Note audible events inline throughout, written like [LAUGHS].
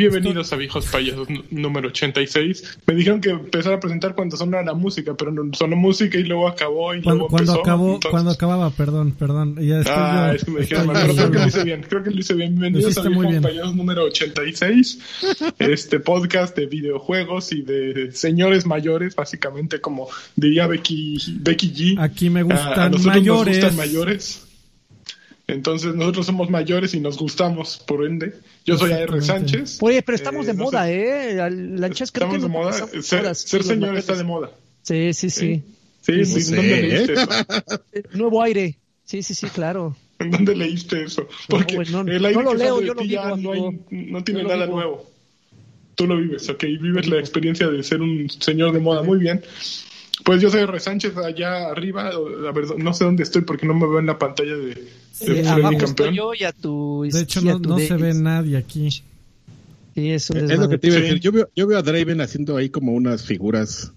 Bienvenidos a Viejos Payasos número 86. Me dijeron que empezar a presentar cuando sonara la música, pero no sonó música y luego acabó y Cuando, luego cuando empezó. acabó, entonces- cuando acababa, perdón, perdón. Ya Ah, yo- es que me dijeron, creo que lo hice bien, creo que lo hice bien. Bienvenidos a Viejos bien. Payasos número 86. Este podcast de videojuegos y de señores mayores, básicamente como diría Becky, Becky G. Aquí me Ah, a gustan nosotros mayores. Nos gustan mayores. Entonces nosotros somos mayores y nos gustamos, por ende. Yo soy AR. Sánchez. Oye, pero estamos Eh, de no moda, sé. ¿eh? Lanchas creo Estamos que de no moda. Ser, horas, ser señor está de moda. Sí, sí, sí. Sí, Sí, sí, sí. ¿dónde Sí, leíste eso? Eh, Nuevo aire. Sí, sí, sí, claro. ¿En [LAUGHS] dónde leíste eso? Porque güey, no, el aire no lo que leo, yo lo ti ya vivo, no, hay- no tiene nada vivo. nuevo. Tú lo vives, ok, vives la experiencia de ser un señor de moda, muy bien. Pues yo soy R. Sánchez allá arriba, o- a ver, no sé dónde estoy porque no me veo en la pantalla de, de Sí, Freddy abajo Campeón. estoy yo y a tu De hecho, no, de- se ve nadie aquí. Sí, es un Es lo que te iba a Sí. decir. Yo veo, yo veo a Draven haciendo ahí como unas figuras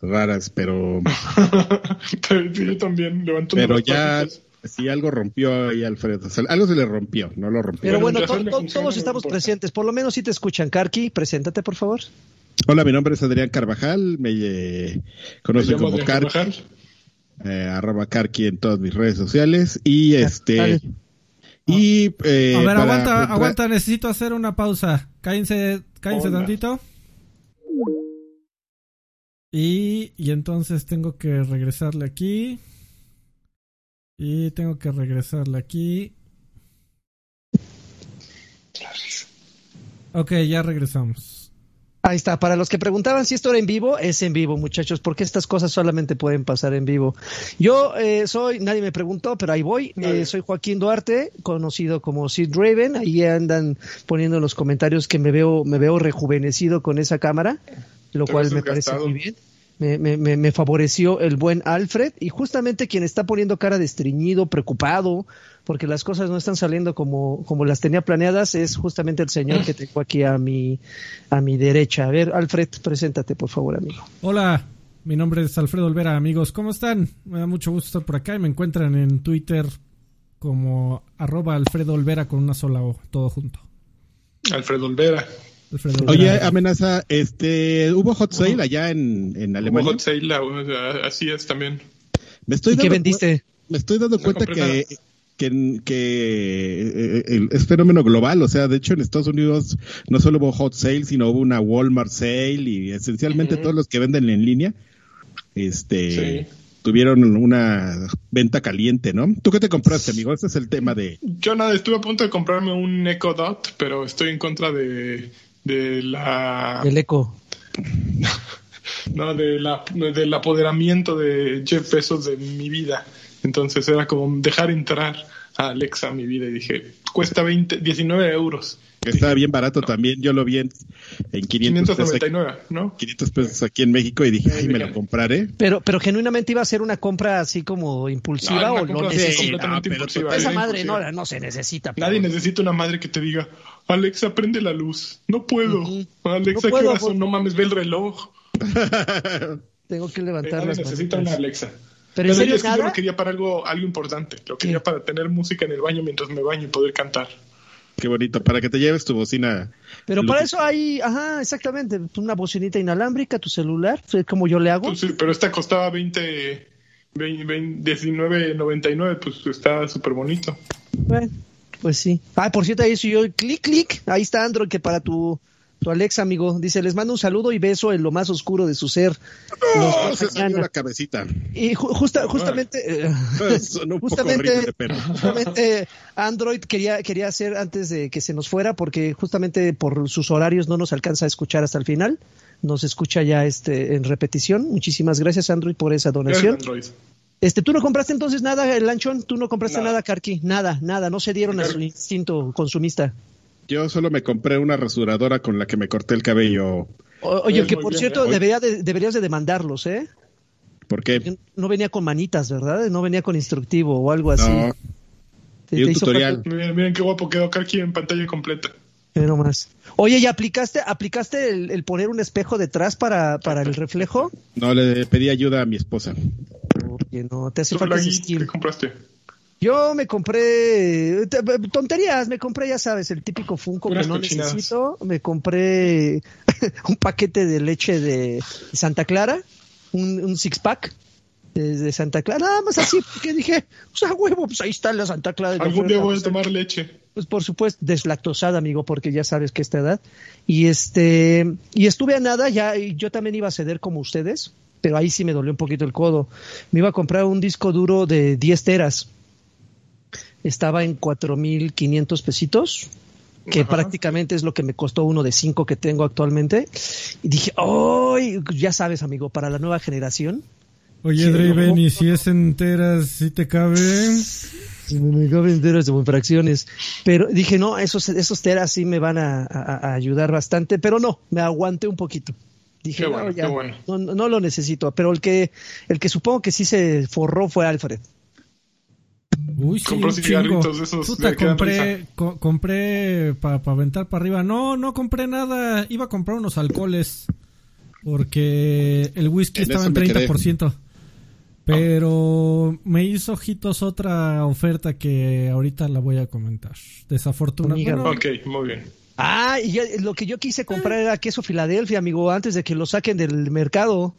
raras, pero, [LAUGHS] yo también levanto pero ya patitas. sí algo rompió ahí Alfredo. O sea, algo se le rompió, no lo rompió. Pero Bueno, to- to- todos estamos presentes. Por lo menos si te escuchan. Karki, preséntate, por favor. Hola, mi nombre es Adrián Carvajal, me eh, conocen como Car, Carvajal. eh, arroba Carqui en todas mis redes sociales y este y eh, A ver, para aguanta, aguanta, necesito hacer una pausa. Cállense, cállense Hola. tantito. Y, y entonces tengo que regresarle aquí. Y tengo que regresarle aquí. Ok, ya regresamos. Ahí está. Para los que preguntaban si esto era en vivo, es en vivo, muchachos, porque estas cosas solamente pueden pasar en vivo. Yo eh, soy, nadie me preguntó, pero ahí voy. Eh, soy Joaquín Duarte, conocido como Sid Raven. Ahí andan poniendo en los comentarios que me veo, me veo rejuvenecido con esa cámara, lo cual me parece muy bien. Me, me, me, me favoreció el buen Alfred y justamente quien está poniendo cara de estreñido, preocupado, porque las cosas no están saliendo como, como las tenía planeadas, es justamente el señor que tengo aquí a mi, a mi derecha. A ver, Alfred, preséntate, por favor, amigo. Hola, mi nombre es Alfredo Olvera, amigos. ¿Cómo están? Me da mucho gusto estar por acá y me encuentran en Twitter como arroba Alfredo Olvera con una sola O, todo junto. Alfredo Olvera. Alfredo Oye, Olvera. amenaza, este, hubo hot sale allá en, en Alemania. Hot Sale, la- así es también. Me estoy ¿Y qué dando vendiste? Me estoy dando No cuenta que, que, que, eh, el- es fenómeno global. O sea, de hecho, en Estados Unidos no solo hubo hot sale, sino hubo una Walmart sale y esencialmente todos los que venden en línea este, Sí. tuvieron una venta caliente, ¿no? ¿Tú qué te compraste, amigo? Ese es el tema de. Yo nada, estuve a punto de comprarme un Echo Dot, pero estoy en contra de, de la El eco. [LAUGHS] no de la del apoderamiento de Jeff Bezos de mi vida. Entonces era como dejar entrar a Alexa a mi vida y dije, cuesta 20, 19 euros. Que estaba bien barato también. Yo lo vi en, en 500 pesos, aquí, 599, ¿no? 500 pesos aquí en México y dije, ay, me lo compraré. Pero, pero genuinamente iba a ser una compra así como impulsiva o compra necesita. no, Esa madre no, impulsiva. no se necesita. Nadie pero- necesita una madre que te diga, Alexa, prende la luz. No puedo. Alexa, No ¿qué puedo, horas por- No mames, ve el reloj. Tengo que levantar Nadie las necesita manitas. una Alexa. Pero en Pero serio, es que yo lo quería para algo, algo importante. Lo quería ¿Qué? para tener música en el baño mientras me baño y poder cantar. Qué bonito, para que te lleves tu bocina. Pero para eso hay, ajá, exactamente, una bocinita inalámbrica, tu celular, es como yo le hago. Pues sí, pero esta costaba 20, 20, 20 19.99, pues está súper bonito. Bueno, pues sí. Ah, por cierto, ahí soy yo, clic, clic, ahí está Android, que para tu, tu Alexa, amigo, dice, les mando un saludo y beso en lo más oscuro de su ser. Los ¡Oh, dos se salió la cabecita. Y ju- justa, justamente, eh, Sonó un poco justamente, horrible, pero... justamente Android quería, quería hacer antes de que se nos fuera, porque justamente por sus horarios no nos alcanza a escuchar hasta el final. Nos escucha ya este en repetición. Muchísimas gracias, Android, por esa donación. Gracias. Este, ¿tú no compraste entonces nada, el lanchón? ¿Tú no compraste Nada. nada, Karki? Nada, nada, no se dieron a su instinto consumista. Yo solo me compré una rasuradora con la que me corté el cabello. O- oye, Pues que por bien, cierto, ¿eh? debería de- deberías de demandarlos, ¿eh? Porque No venía con manitas, ¿verdad? No venía con instructivo o algo así. no, Te- y un tutorial. Miren, miren qué guapo quedó Karki en pantalla completa. Ve nomás. Oye, ¿y aplicaste, aplicaste el, el poner un espejo detrás para, para el reflejo? no le pedí ayuda a mi esposa. Porque no, te hace ¿Tú, falta ese skill. qué compraste? Yo me compré tonterías, me compré, ya sabes, el típico Funko que no cochinadas. necesito. Me compré [LAUGHS] un paquete de leche de Santa Clara, un, un six pack de, Santa Clara, nada más así, porque dije, o sea, huevo, pues ahí está la Santa Clara. Algún día voy a pues, tomar leche. Pues por supuesto, deslactosada, amigo, porque ya sabes que esta edad. Y este, y estuve a nada, ya, y yo también iba a ceder como ustedes, pero ahí sí me dolió un poquito el codo. Me iba a comprar un disco duro de 10 teras. Estaba en 4.500 pesitos, que Ajá. prácticamente es lo que me costó uno de cinco que tengo actualmente. Y dije, ¡ay! Ya sabes, amigo, para la nueva generación. Oye, Sí, Draven, no. ¿y si es enteras, si te cabe? Y me, me caben enteras de fracciones. Pero dije, no, esos, esos teras sí me van a, a- a ayudar bastante, pero no, me aguanté un poquito. Dije, Qué no, bueno, ya, qué bueno. no, no lo necesito. Pero el que, el que supongo que sí se forró fue Alfred. Uy, sí, Compró cigarritos de esos Puta, compré, co- compré para aventar para arriba. No, no compré nada. Iba a comprar unos alcoholes. Porque el whisky En estaba en me quedé. 30%. Pero me hizo ojitos otra oferta que ahorita la voy a comentar. Desafortunadamente. Amiga, Bueno, Ok, muy bien. Ah, y ya- lo que yo quise comprar era queso Filadelfia, amigo, antes de que lo saquen del mercado.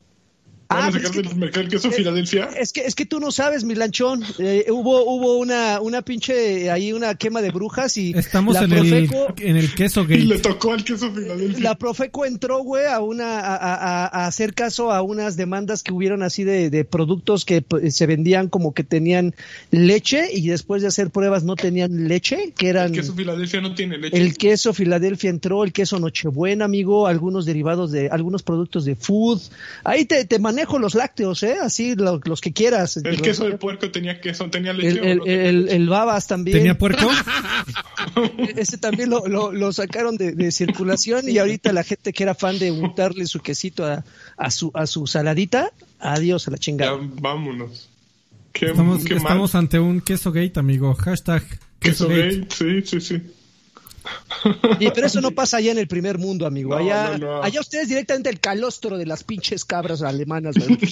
Ah, Vamos a pero sacar es del mercado el queso Filadelfia. Es que, es que tú no sabes, mi lanchón. Eh, hubo, hubo una, una pinche, ahí una quema de brujas y estamos la en el, en el queso Y le tocó al queso Filadelfia. la Profeco entró, güey, a una, a, a- a hacer caso a unas demandas que hubieron así de, de productos que pues, se vendían como que tenían leche y después de hacer pruebas no tenían leche, que eran El queso Filadelfia no tiene leche. el queso Filadelfia entró, el queso Nochebuena, amigo, algunos derivados de, algunos productos de food. Ahí te, te manejo los lácteos, ¿eh? Así lo- los que quieras. El Los- queso de puerco tenía queso, tenía leche. el, o el, no tenía el- leche? el babas también. ¿Tenía puerco? Ese también lo, lo, lo sacaron de, de circulación y ahorita la gente que era fan de untarle su quesito a, a su, a su saladita, adiós a la Ya, chingada. vámonos. Qué, Estamos, qué estamos ante un queso gate, amigo. Hashtag Queso queso gate. gate, sí, sí, sí. Y, pero eso no pasa allá en el primer mundo, amigo. No, allá, no, no. allá ustedes directamente el calostro de las pinches cabras alemanas. güey. [LAUGHS]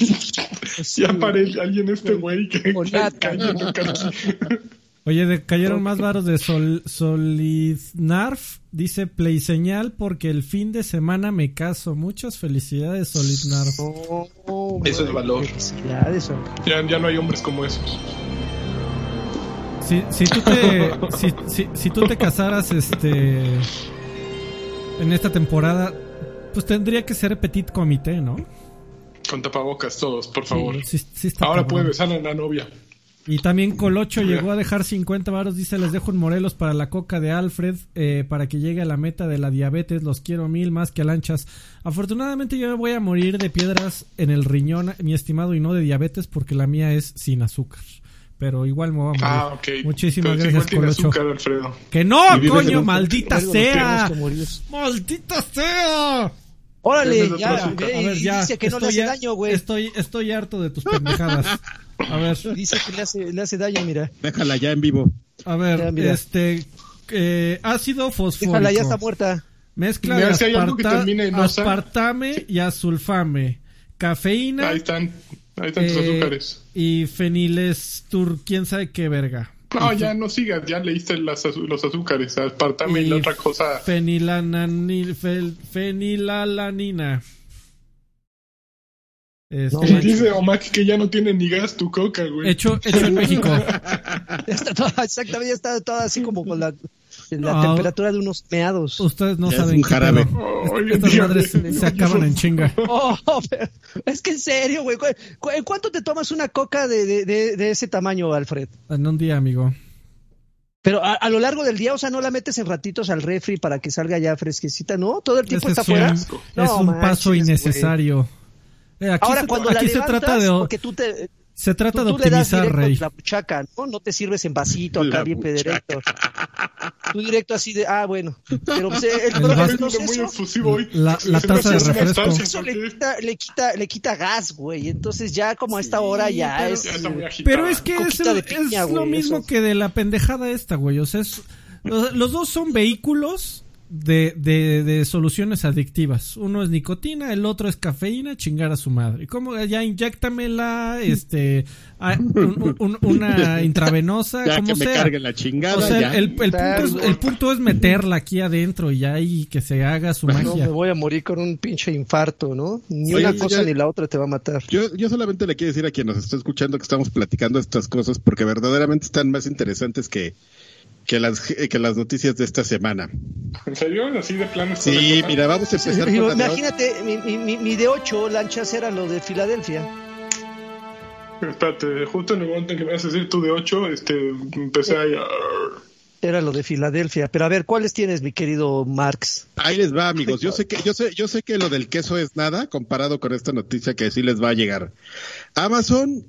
Ya paré alguien este güey que. [LAUGHS] Oye, de- cayeron más varos de Sol, Solidnarf. Dice Play señal porque el fin de semana me caso. Muchas felicidades, Solidnarf. Oh, Eso es valor. felicidades, hombre. Ya, ya no hay hombres como esos. Si, si tú te si, si, si tú te casaras este en esta temporada, pues tendría que ser petit comité, ¿no? Con tapabocas todos, por favor. Sí, Ahora puede besar a la novia. Y también Colocho llegó a dejar 50 varos, dice, les dejo en Morelos para la coca de Alfred, eh, para que llegue a la meta de la diabetes, los quiero mil más que a lanchas. Afortunadamente yo me voy a morir de piedras en el riñón, mi estimado, y no de diabetes, porque la mía es sin azúcar. Pero igual me voy a morir. Ah, ok. Muchísimas Pero gracias, igual tiene Colocho. azúcar, Alfredo. ¡Que no, coño! un- ¡Maldita Algo sea! ¡Maldita sea! Órale, ya, ve, A ver, ya. dice que no le hace ya- daño, güey. Estoy, estoy harto de tus pendejadas. A ver, [LAUGHS] Dice que le hace, le hace daño, mira. Déjala ya en vivo. a ver, Ya, este... eh, ácido fosfórico. Déjala, ya está muerta. Mezcla Mira, de si hay algo que asparta- termine en osa. aspartame y azulfame. Cafeína Ahí están. Ahí están tus eh, azúcares. y fenilestur, quién sabe qué verga. No, ya no sigas. Ya leíste las los azúcares. Aspartame y, la otra cosa. Fenilanani- fel- fenilalanina. Este, No. Dice Omak que ya no tiene ni gas tu coca, güey. hecho, hecho en México. Ya [LAUGHS] está toda, exactamente, ya está toda así como con la, la No. temperatura de unos meados. Ustedes no Ya es saben un jarabe. Oh, oye, Estas madres se acaban en chinga. [LAUGHS] Oh, es que en serio, güey. ¿cu- cu- ¿En cuánto te tomas una coca de, de, de, de ese tamaño, Alfred? En un día, amigo. Pero a, a lo largo del día, o sea, no la metes en ratitos al refri para que salga ya fresquecita, ¿no? Todo el tiempo Ese está es un, afuera. es No un manches, paso innecesario. Eh, aquí Ahora, se, cuando aquí la se levantas, trata de, porque tú te, se trata tú, de tú le das optimizar, directo Rey. la buchaca, ¿no? No te sirves en vasito acá La bien directo. Tú directo así de, ah, bueno. Pero pues, el, [LAUGHS] El el Muy proceso, efusivo hoy. La- taza de refresco. eso le quita, le quita, le quita gas, güey. Entonces ya como a esta hora ya pero- es... Ya está muy agitada. Pero es que es, el- piña, es lo mismo eso. que de la pendejada esta, güey. O sea, es- los, los dos son vehículos de, de, de, soluciones adictivas. Uno es nicotina, el otro es cafeína, chingar a su madre. ¿Cómo? Ya inyectamela, este, una [LAUGHS] intravenosa, ya como que sea. me cargue la chingada. ya. El, el, punto es, el, punto es, meterla aquí adentro y ya y que se haga su bueno, magia. me voy a morir con un pinche infarto, ¿no? Ni Oye, una cosa ya, ni la otra te va a matar. Yo, yo solamente le quiero decir a quien nos está escuchando que estamos platicando estas cosas porque verdaderamente están más interesantes que que las, que las noticias de esta semana. ¿En serio? ¿Así de plano? Sí, mira, vamos a empezar sí, con Imagínate, mi, mi, mi, de 8 lanchas era lo de Filadelfia. Espérate, justo en el momento en que me vas a decir tú de 8, este, empecé a... Era lo de Filadelfia, pero a ver, ¿cuáles tienes, mi querido Marx? Ahí les va, amigos. Yo sé que yo sé yo sé que lo del queso es nada comparado con esta noticia que sí les va a llegar. Amazon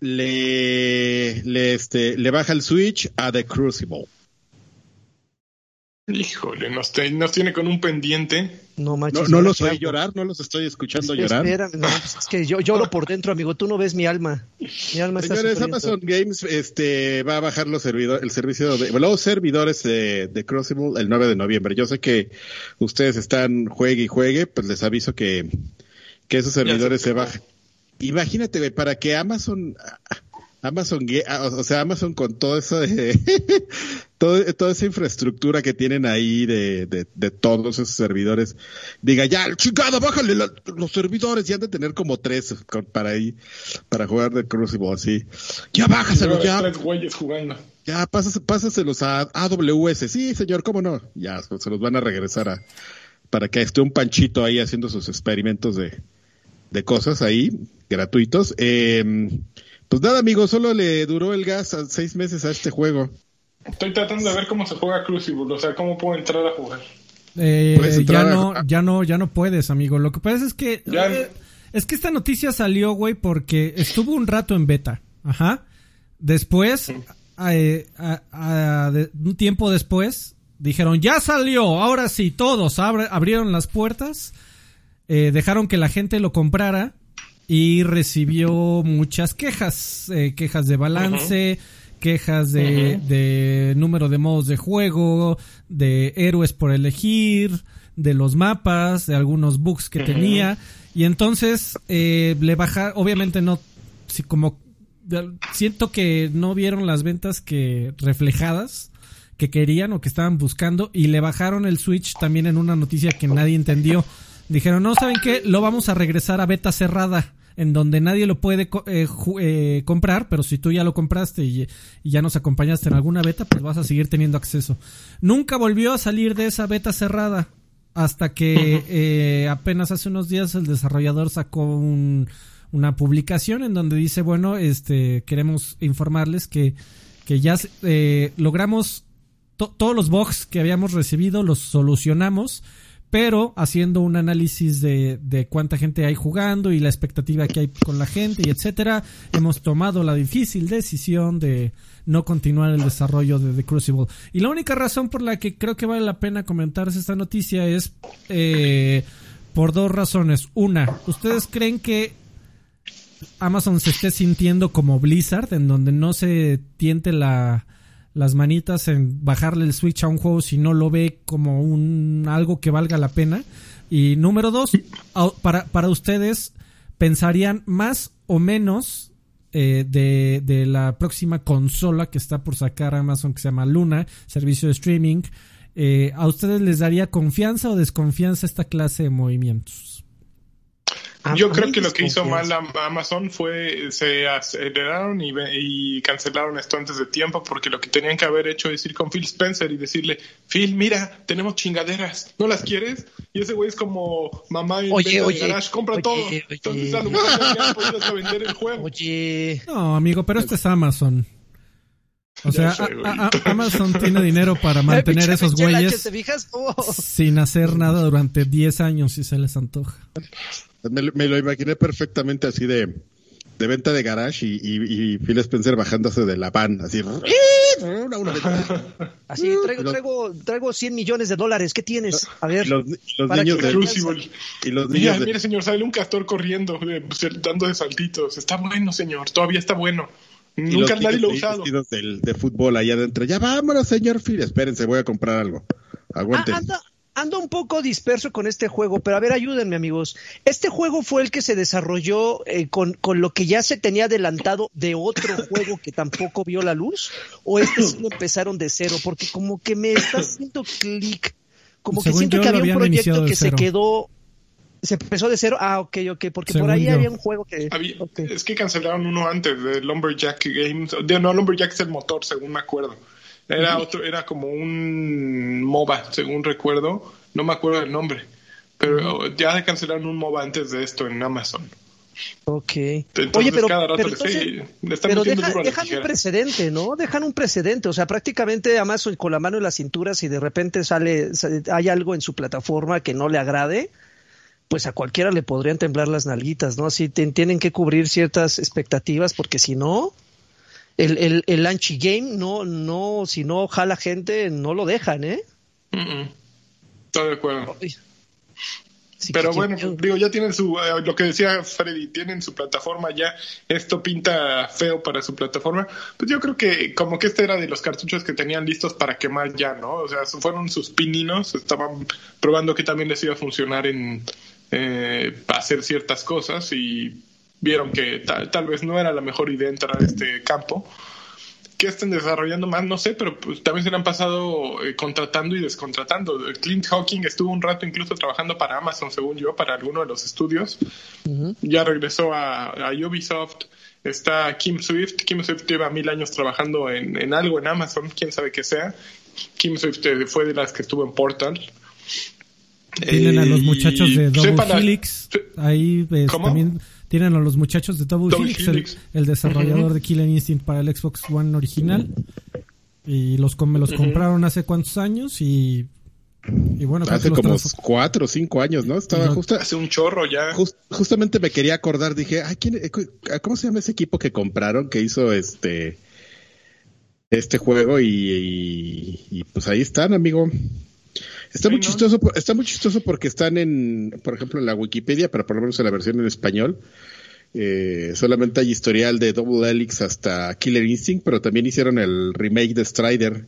le, le, este, le baja el Switch a The Crucible. Híjole, nos, te, nos tiene con un pendiente. No, manches, no, no los oí llorar, no los estoy escuchando es, llorar. Espera, no, pues es que yo lloro por dentro, amigo. Tú no ves mi alma. Mi alma Señores, está Amazon Games este, va a bajar los servidores, el servicio de los servidores de, de Crucible el 9 de noviembre. Yo sé que ustedes están juegue y juegue, pues les aviso que, que esos servidores se, se bajan. Imagínate, para que Amazon, Amazon, o sea, Amazon con todo eso de, [LAUGHS] todo, toda esa infraestructura que tienen ahí de, de, de todos esos servidores, diga, ya, chingada, bájale la, los servidores y han de tener como tres con, para ahí, para jugar de Crucible, así. Ya bájaselos, ya. Tres güeyes jugando. Ya, pásas, pásaselos a AWS. Sí, señor, cómo no. Ya, se los van a regresar a, para que esté un panchito ahí haciendo sus experimentos de, de cosas ahí, gratuitos. Eh, pues nada, amigo, solo le duró el gas a seis meses a este juego. Estoy tratando de ver cómo se juega Crucible, o sea, cómo puedo entrar a jugar. Eh, ya no, ya no, ya no puedes, amigo. Lo que pasa es que ya, eh, es que esta noticia salió, güey, porque estuvo un rato en beta. Ajá. Después, eh, a, a, de, un tiempo después, dijeron ya salió. Ahora sí, todos abre, abrieron las puertas, eh, dejaron que la gente lo comprara y recibió muchas quejas, eh, quejas de balance, uh -huh. quejas de, uh -huh. de, número de modos de juego, de héroes por elegir, de los mapas, de algunos bugs que uh -huh. tenía y entonces eh, le baja, obviamente no, si como siento que no vieron las ventas que reflejadas que querían o que estaban buscando y le bajaron el Switch también en una noticia que nadie entendió. Dijeron, no, ¿saben qué? Lo vamos a regresar a beta cerrada, en donde nadie lo puede eh, eh, comprar, pero si tú ya lo compraste y, y, ya nos acompañaste en alguna beta, pues vas a seguir teniendo acceso. Nunca volvió a salir de esa beta cerrada, hasta que eh, apenas hace unos días el desarrollador sacó un, una publicación en donde dice, bueno, este, queremos informarles que, que ya eh, logramos to todos los bugs que habíamos recibido, los solucionamos pero haciendo un análisis de, de, cuánta gente hay jugando y la expectativa que hay con la gente y etcétera, hemos tomado la difícil decisión de no continuar el desarrollo de The Crucible. Y la única razón por la que creo que vale la pena comentarse esta noticia es eh, por dos razones. Una, ¿ustedes creen que Amazon se esté sintiendo como Blizzard, en donde no se tiente la las manitas en bajarle el Switch a un juego si no lo ve como un algo que valga la pena. Y número dos, para, para ustedes, ¿pensarían más o menos eh, de, de la próxima consola que está por sacar Amazon que se llama Luna, servicio de streaming? Eh, ¿A ustedes les daría confianza o desconfianza esta clase de movimientos? Yo creo que lo que hizo mal Amazon fue se aceleraron y, y, cancelaron esto antes de tiempo porque lo que tenían que haber hecho es ir con Phil Spencer y decirle, Phil, mira, tenemos chingaderas, ¿no las quieres? Y ese güey es como mamá en oye, oye, garage, compra oye, todo. Oye. Entonces a lo mejor ya han podido vender el juego. Oye. No, amigo, pero este es Amazon. O sea, sé, a, a, Amazon tiene dinero para [LAUGHS] mantener esos güeyes oh. sin hacer nada durante 10 años si se les antoja. [LAUGHS] Me, me, lo imaginé perfectamente así de, de venta de garage y, y, y, Phil Spencer bajándose de la van, así. Una, una [LAUGHS] así, traigo, traigo, traigo 100 millones de dólares, ¿qué tienes? A ver. Los, los niños de y los niños mira, de... mire, señor, sale un castor corriendo, dando de saltitos. Está bueno, señor, todavía está bueno. Y Nunca nadie lo ha usado. Del, de fútbol allá adentro. Ya vámonos, señor Phil. Espérense, voy a comprar algo. Aguante. Ah, ando, ando un poco disperso con este juego, pero a ver, ayúdenme, amigos. ¿Este juego fue el que se desarrolló eh, con, con lo que ya se tenía adelantado de otro [COUGHS] juego que tampoco vio la luz? ¿O este sí [COUGHS] lo empezaron de cero? Porque como que me está haciendo clic. Como que siento que había un proyecto que se quedó. Se empezó de cero. Ah, ok, ok. Porque Según por ahí yo. había un juego que. Había-. Es que cancelaron uno antes de Lumberjack Games. De, no, Lumberjack es el motor, según me acuerdo. Era otro, era como un MOBA, según recuerdo. No me acuerdo del nombre. Pero ya cancelaron un MOBA antes de esto en Amazon. Ok. Entonces, Oye, pero, cada rato pero entonces- sí, le están pero deja- dejan un precedente, ¿no? Dejan un precedente. O sea, prácticamente Amazon con la mano en la cintura, si de repente sale, sale- hay algo en su plataforma que no le agrade, pues a cualquiera le podrían temblar las nalguitas, ¿no? Así tienen que cubrir ciertas expectativas, porque si no, el, el, el anchi game no, no, si no jala gente, no lo dejan, ¿eh? Mm, mm. Estoy de acuerdo. Ay. Sí, Pero que- bueno, que- digo, ya tienen su, eh, lo que decía Freddy, tienen su plataforma ya, esto pinta feo para su plataforma, pues yo creo que como que este era de los cartuchos que tenían listos para quemar ya, ¿no? O sea, fueron sus pininos, estaban probando que también les iba a funcionar en eh, para hacer ciertas cosas y vieron que tal, tal vez no era la mejor idea entrar a este campo. ¿Qué estén desarrollando más? No sé, pero pues también se le han pasado eh, contratando y descontratando. Clint Hawking estuvo un rato incluso trabajando para Amazon, según yo, para alguno de los estudios. Ya regresó a, a Ubisoft. Está Kim Swift. Kim Swift lleva mil años trabajando en, en algo en Amazon, quién sabe qué sea. Kim Swift eh, fue de las que estuvo en Portal. Tienen a los Eh, muchachos de Double Helix. Ahí pues, ¿Cómo? también tienen a los muchachos de Double, Double Helix, el, desarrollador de Killer Instinct para el Xbox One original. Y los me los compraron hace cuantos años y, y bueno, Hace los como cuatro o cinco años, ¿no? Estaba justo, Hace un chorro ya. Jus- justamente me quería acordar, dije, ay, ¿quién, eh, cu- ¿cómo se llama ese equipo que compraron que hizo este este juego? Y, y- y, pues ahí están, amigo. Está muy chistoso, está muy chistoso porque están en, por ejemplo, en la Wikipedia, pero por lo menos en la versión en español. eh, solamente hay historial de Double Helix hasta Killer Instinct, pero también hicieron el remake de Strider.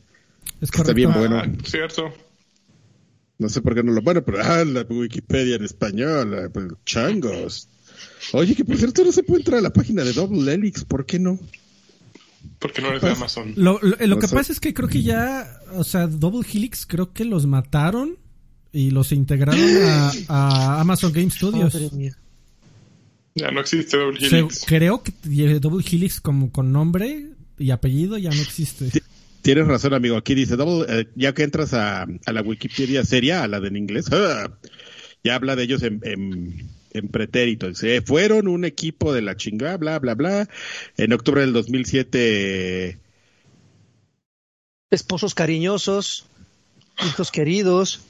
es está bien bueno. Ah, cierto. No sé por qué no lo. Bueno, pero ah, la Wikipedia en español, ah, pues, changos. Oye, que por cierto no se puede entrar a la página de Double Helix, ¿por qué no? Porque no eres de Amazon. Lo, lo- lo No que sé. pasa es que creo que ya, o sea, Double Helix creo que los mataron y los integraron a, a Amazon Game Studios. Madre mía. Ya no existe Double Se- Helix. creo que Double Helix como con nombre y apellido ya no existe. Ti- Tienes razón, amigo. Aquí dice Double, eh, ya que entras a, a la Wikipedia seria, a la de en inglés, [LAUGHS] ya habla de ellos en, en, en pretérito. Dice, fueron un equipo de la chingada, bla, bla, bla. En octubre del 2007, Esposos cariñosos, hijos queridos.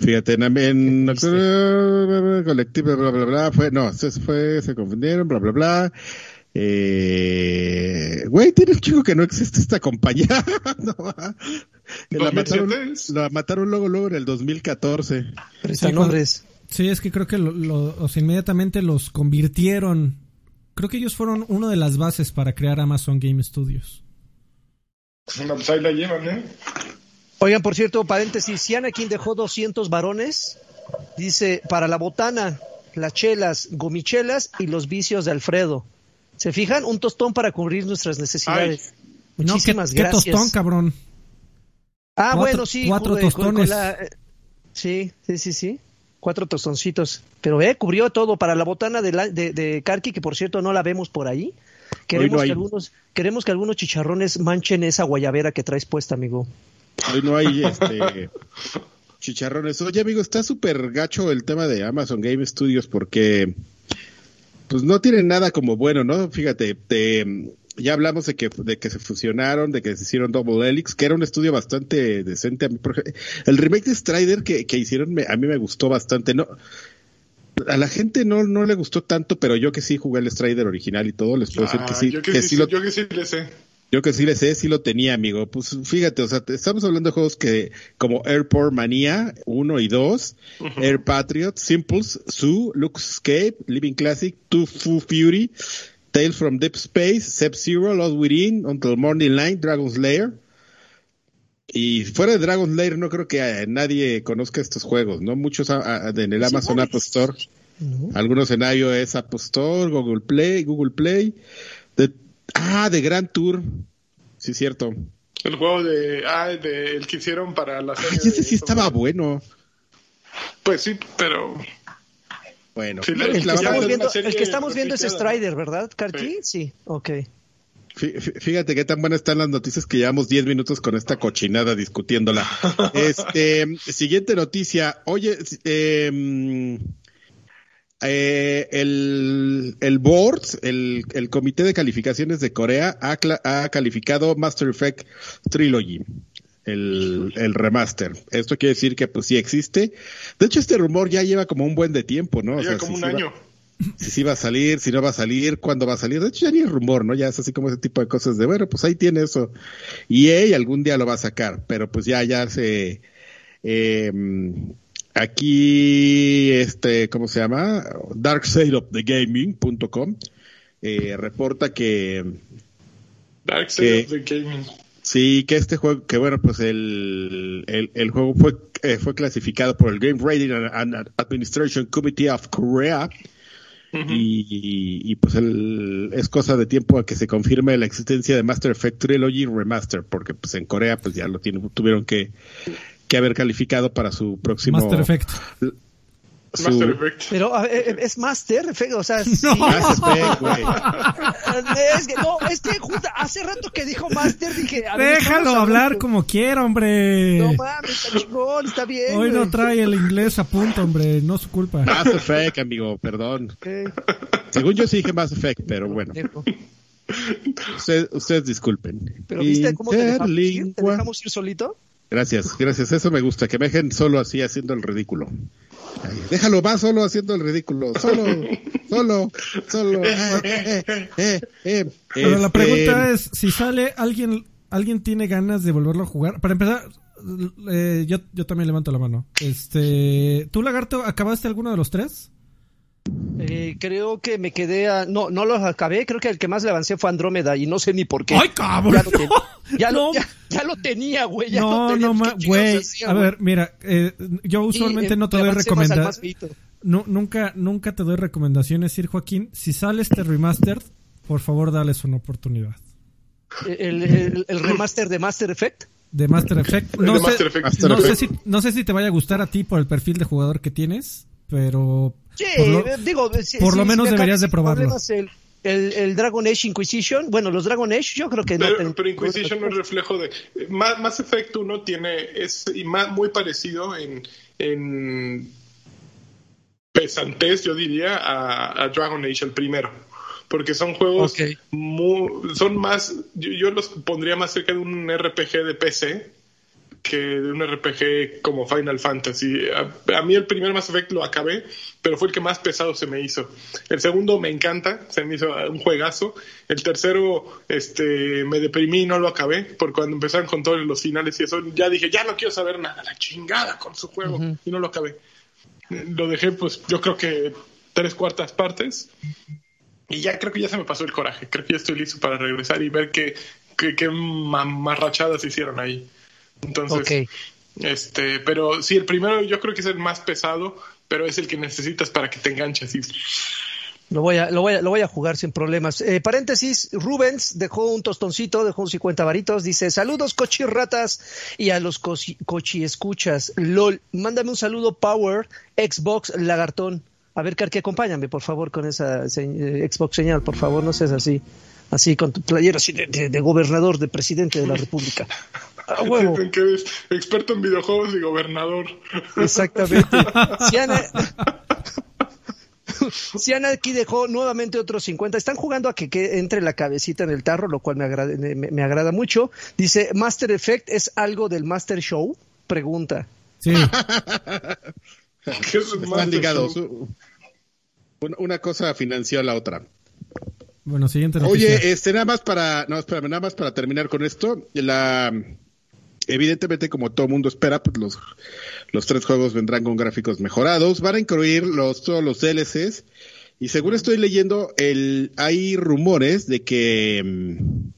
fíjate, en, octubre, colectivo, bla, bla, bla, fue, no, se fue, se confundieron, bla, bla, bla. Eh, güey, tiene un chico que no existe esta compañía. [LAUGHS] no, va. la, mataron, 2007. la mataron luego, luego en el 2014. Prestan Sí, nombres. Sí, es que creo que lo, lo- o sea, inmediatamente los convirtieron. Creo que ellos fueron una de las bases para crear Amazon Game Studios. No, pues ahí la llevan, ¿eh? Oigan, por cierto, paréntesis, si Anakin dejó 200 varones, dice, para la botana, las chelas, gomichelas y los vicios de Alfredo. ¿Se fijan? Un tostón para cubrir nuestras necesidades. No, ¿qué, Muchísimas qué gracias. tostón, cabrón. Ah, Cuatro- bueno, sí. cuatro tostones. la- eh, sí, sí, sí, sí. Cuatro tostoncitos. Pero, eh, cubrió todo para la botana de, la- de, de Karki, que por cierto no la vemos por ahí. Queremos, no que algunos, queremos que algunos chicharrones manchen esa guayabera que traes puesta, amigo. Hoy no hay [LAUGHS] este chicharrones. Oye, amigo, está súper gacho el tema de Amazon Game Studios porque pues no tienen nada como bueno, ¿no? Fíjate, te- ya hablamos de que de que se fusionaron, de que se hicieron Double Helix, que era un estudio bastante decente. A mí, el remake de Strider que, que hicieron me- a mí me gustó bastante, ¿no? A la gente no, no le gustó tanto, pero yo que sí jugué el Strider original y todo, les puedo decir Ah, que sí, yo que, que sí, sí lo, yo que sí le sé. yo que sí le sé, sí lo tenía, amigo. Pues fíjate, o sea, te- estamos hablando de juegos que como Airport Mania 1 y 2, Air Patriot, Simples, Zoo, Luxscape, Living Classic, Two Fu Fury, Tales from Deep Space, Sub Zero, Lost Within, Until Morning Light, Dragon's Lair. y fuera de Dragon Lair no creo que eh, nadie conozca estos juegos, ¿no? Muchos a- a- en el Amazon App Store, ¿no? algunos en iOS App Store, Google Play, Google Play. De, ah, de Grand Tour. Sí, cierto. El juego de. Ah, de, el que hicieron para la serie. Ay, ese de- sí estaba bueno. Pues sí, pero. Bueno, Sí, El que, estamos viendo, una serie el que estamos viendo es. Strider, ¿verdad, Carti? Sí. ok. Fí- fí- Fíjate qué tan buenas están las noticias que llevamos 10 minutos con esta cochinada discutiéndola. [LAUGHS] Este, siguiente noticia. Oye, eh, eh, el, el board, el, el comité de calificaciones de Corea ha, cla- ha calificado Master Effect Trilogy. El, el remaster. Esto quiere decir que pues sí existe. De hecho, este rumor ya lleva como un buen de tiempo, ¿no? O Lleva sea, como sí, un sí va- año. si sí va a salir, si no va a salir, cuándo va a salir. De hecho, ya ni es rumor, ¿no? Ya es así como ese tipo de cosas de, bueno, pues ahí tiene eso. Y EA algún día lo va a sacar, pero pues ya, ya se... eh, aquí, este, ¿cómo se llama? Darksideofthegaming.com eh, reporta que Dark Side Que- of the Gaming. Sí, que este juego, que bueno, pues el, el, el juego fue, eh, fue clasificado por el Game Rating and and Administration Committee of Korea y- y, pues el, es cosa de tiempo a que se confirme la existencia de Master Effect Trilogy Remaster, porque pues en Corea pues ya lo tienen, tuvieron que, que haber calificado para su próximo... Master Effect. Su- Master Effect. Pero ver, eh, es Master Effect, o sea, [LAUGHS] sí. Effect, güey. [LAUGHS] Es que, no, es que justo hace rato que dijo Master dije, a ver, Déjalo hablar como quiera, hombre. No mames, está chingón, está bien. Hoy no trae el inglés a punto, hombre. No es su culpa. Mass Effect, amigo, perdón. Según yo sí dije Mass Effect, pero bueno, ustedes, ustedes disculpen. Pero viste cómo te dejamos ir, te Interlingua. dejamos ir solito. Gracias, gracias. Eso me gusta, que me dejen solo así haciendo el ridículo. Ay, déjalo, va solo haciendo el ridículo. Solo, [LAUGHS] solo, solo. Eh, [LAUGHS] eh, eh, eh, eh. Pero la Este, pregunta es, si sale alguien, alguien tiene ganas de volverlo a jugar. Para empezar, eh, yo, yo también levanto la mano. Este, ¿tú lagarto acabaste alguno de los tres? Eh, creo que me quedé a... No, no los acabé, creo que el que más le avancé fue Andrómeda y no sé ni por qué. ¡Ay, cabrón! Ya lo, ten- [LAUGHS] ya lo- No. ya- ya lo tenía, güey. ya lo No, tenía, no, pues, ma- ¿qué chingados güey. hacía, A güey? ver, mira, eh, yo usualmente Y, eh, no te doy recomendaciones. No, nunca, nunca te doy recomendaciones, Sir Joaquín. Si sale este remastered, por favor, dales una oportunidad. El, el- el remaster de Master Effect. De Master Effect. No, sé, Master Effect. Master no, sé si, no sé si te vaya a gustar a ti por el perfil de jugador que tienes, pero... Sí, por lo- eh, digo, si- por si- lo si menos me deberías de probarlo. El, el, el Dragon Age Inquisition, bueno, los Dragon Age yo creo que no. Pero, ten- pero Inquisition no es reflejo de. Más, Effect 1 tiene. Es y más, muy parecido en. en pesantez, yo diría, a, a Dragon Age, el primero. Porque son juegos. Ok. mu- son más. Yo, yo los pondría más cerca de un RPG de PC que de un RPG como Final Fantasy. A, a mí el primer Mass Effect lo acabé, pero fue el que más pesado se me hizo. El segundo me encanta, se me hizo un juegazo. El tercero, este, me deprimí y no lo acabé, porque cuando empezaron con todos los finales y eso, ya dije, ya no quiero saber nada, la chingada con su juego, y no lo acabé. Lo dejé, pues, yo creo que tres cuartas partes. Y ya creo que ya se me pasó el coraje. Creo que ya estoy listo para regresar y ver qué, qué, qué mamarrachadas hicieron ahí. Entonces, este, pero sí, el primero yo creo que es el más pesado, pero es el que necesitas para que te enganches. Y, Lo voy a, lo voy a, lo voy a jugar sin problemas. Eh, paréntesis, Rubens dejó un tostoncito, dejó un 50 varitos, dice, saludos cochirratas y a los cochi, cochi escuchas. LOL, mándame un saludo Power, Xbox, Lagartón. A ver, Carqui, acompáñame, por favor, con esa se- eh, Xbox señal, por favor, no seas así. Así, con tu playera así de, de- de gobernador, de presidente de la República. A [LAUGHS] huevo. Dicen que eres experto en videojuegos y gobernador. Exactamente. [LAUGHS] Siana, Siana [LAUGHS] aquí dejó nuevamente otros 50. Están jugando a que, que entre la cabecita en el tarro, lo cual me agrada, me, me agrada mucho. Dice, ¿Master Effect es algo del Master Show? Pregunta. Sí. ¿Qué es un Están Master ligados. Show? Una, una cosa financió a la otra. Bueno, siguiente noticia. Oye, este, nada más para, no, espérame, nada más para terminar con esto. La, evidentemente, como todo mundo espera, pues los, los tres juegos vendrán con gráficos mejorados. Van a incluir los, todos los DLCs. Y según estoy leyendo, el, hay rumores de que, mm,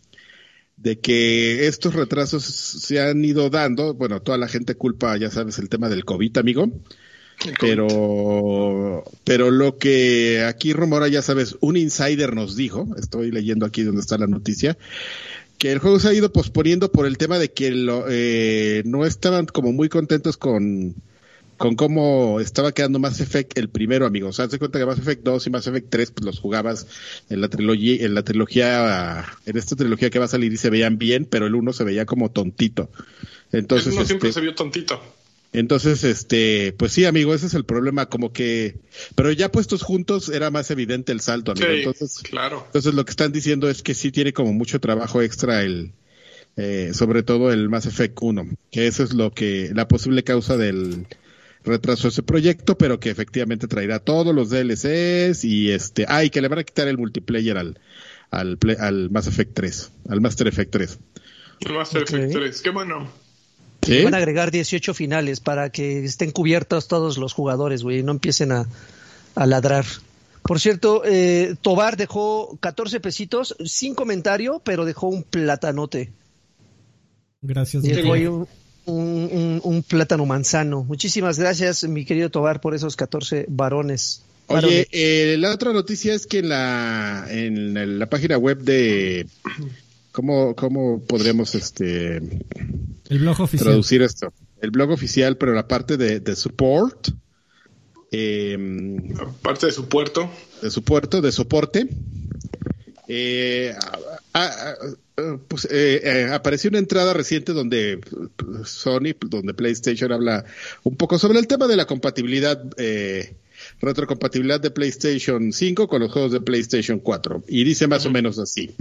de que estos retrasos se han ido dando, bueno, toda la gente culpa, ya sabes, el tema del COVID, amigo. Pero, pero lo que aquí rumora, ya sabes, un insider nos dijo, estoy leyendo aquí donde está la noticia, que el juego se ha ido posponiendo por el tema de que lo, eh, no estaban como muy contentos con, con cómo estaba quedando Mass Effect el primero, amigo. O sea, se cuenta que Mass Effect 2 y Mass Effect 3 pues los jugabas en la trilogía, en la trilogía, en esta trilogía que va a salir y se veían bien, pero el uno se veía como tontito. Entonces, el uno siempre este, se vio tontito. Entonces, este, pues sí, amigo, ese es el problema, como que, pero ya puestos juntos era más evidente el salto, amigo. Sí, entonces, claro. entonces lo que están diciendo es que sí tiene como mucho trabajo extra el, eh, sobre todo el Mass Effect 1, que eso es lo que, la posible causa del retraso de ese proyecto, pero que efectivamente traerá todos los DLCs y este, ay, que le van a quitar el multiplayer al, al, play- al Mass Effect 3, al Master Effect 3. El Master. Effect 3. Qué bueno. ¿Sí? Van a agregar 18 finales para que estén cubiertos todos los jugadores, güey, y no empiecen a, a ladrar. Por cierto, eh, Tobar dejó 14 pesitos, sin comentario, pero dejó un platanote. Gracias. Dejó Miguel. ahí un, un- un- un plátano manzano. Muchísimas gracias, mi querido Tobar, por esos 14 varones. Oye, eh, la otra noticia es que en la, en la página web de, ¿cómo, cómo podríamos este, El blog oficial. traducir esto? El blog oficial, pero la parte de, de support, eh, Parte de su puerto. de su puerto, de soporte, eh, a- a- a- pues, eh, eh, apareció una entrada reciente donde pues, Sony, donde PlayStation habla un poco sobre el tema de la compatibilidad, eh, retrocompatibilidad de PlayStation 5 con los juegos de PlayStation 4. Y dice más o menos así.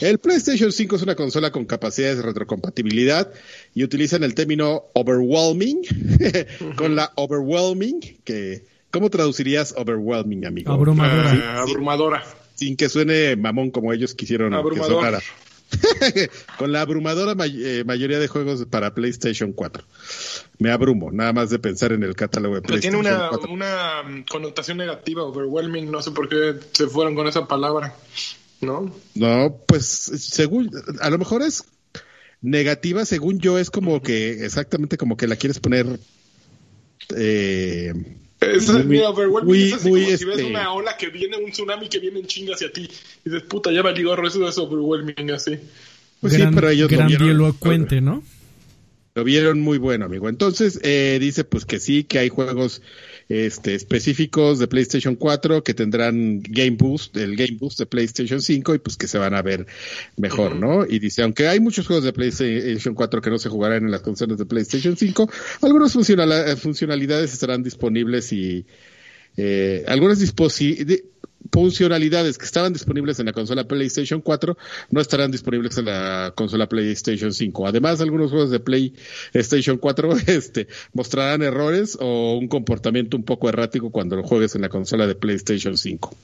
El PlayStation 5 es una consola con capacidades de retrocompatibilidad y utilizan el término overwhelming [LAUGHS] con la overwhelming que ¿cómo traducirías overwhelming, amigo? Abrumadora. Eh, abrumadora. Sin que suene mamón como ellos quisieron que Abrumador. sonara. [LAUGHS] con la abrumadora may- eh, mayoría de juegos para PlayStation 4. Me abrumo, nada más de pensar en el catálogo de Pero tiene PlayStation una, 4. una mm, connotación negativa, overwhelming. No sé por qué se fueron con esa palabra. ¿No? No, pues según, a lo mejor es negativa, según yo es como que, exactamente como que la quieres poner, eh, Es, Muy- mira, muy- es muy, como si ves este- una ola que viene, un tsunami que viene en chinga hacia ti. Y dices, puta, ya valió gorro, eso es overwhelming así. pues sí, Gran- pero ellos lo vieron, ¿no? lo vieron muy bueno, amigo. Entonces, eh, dice pues que sí, que hay juegos este, específicos de PlayStation 4 que tendrán Game Boost, el Game Boost de PlayStation 5 y pues que se van a ver mejor, ¿no? Y dice, aunque hay muchos juegos de PlayStation 4 que no se jugarán en las consolas de PlayStation 5, algunas funcionala- funcionalidades estarán disponibles y eh, algunas disposi- de- funcionalidades que estaban disponibles en la consola PlayStation 4 no estarán disponibles en la consola PlayStation 5. Además, algunos juegos de PlayStation 4 [LAUGHS] este, mostrarán errores o un comportamiento un poco errático cuando lo juegues en la consola de PlayStation 5.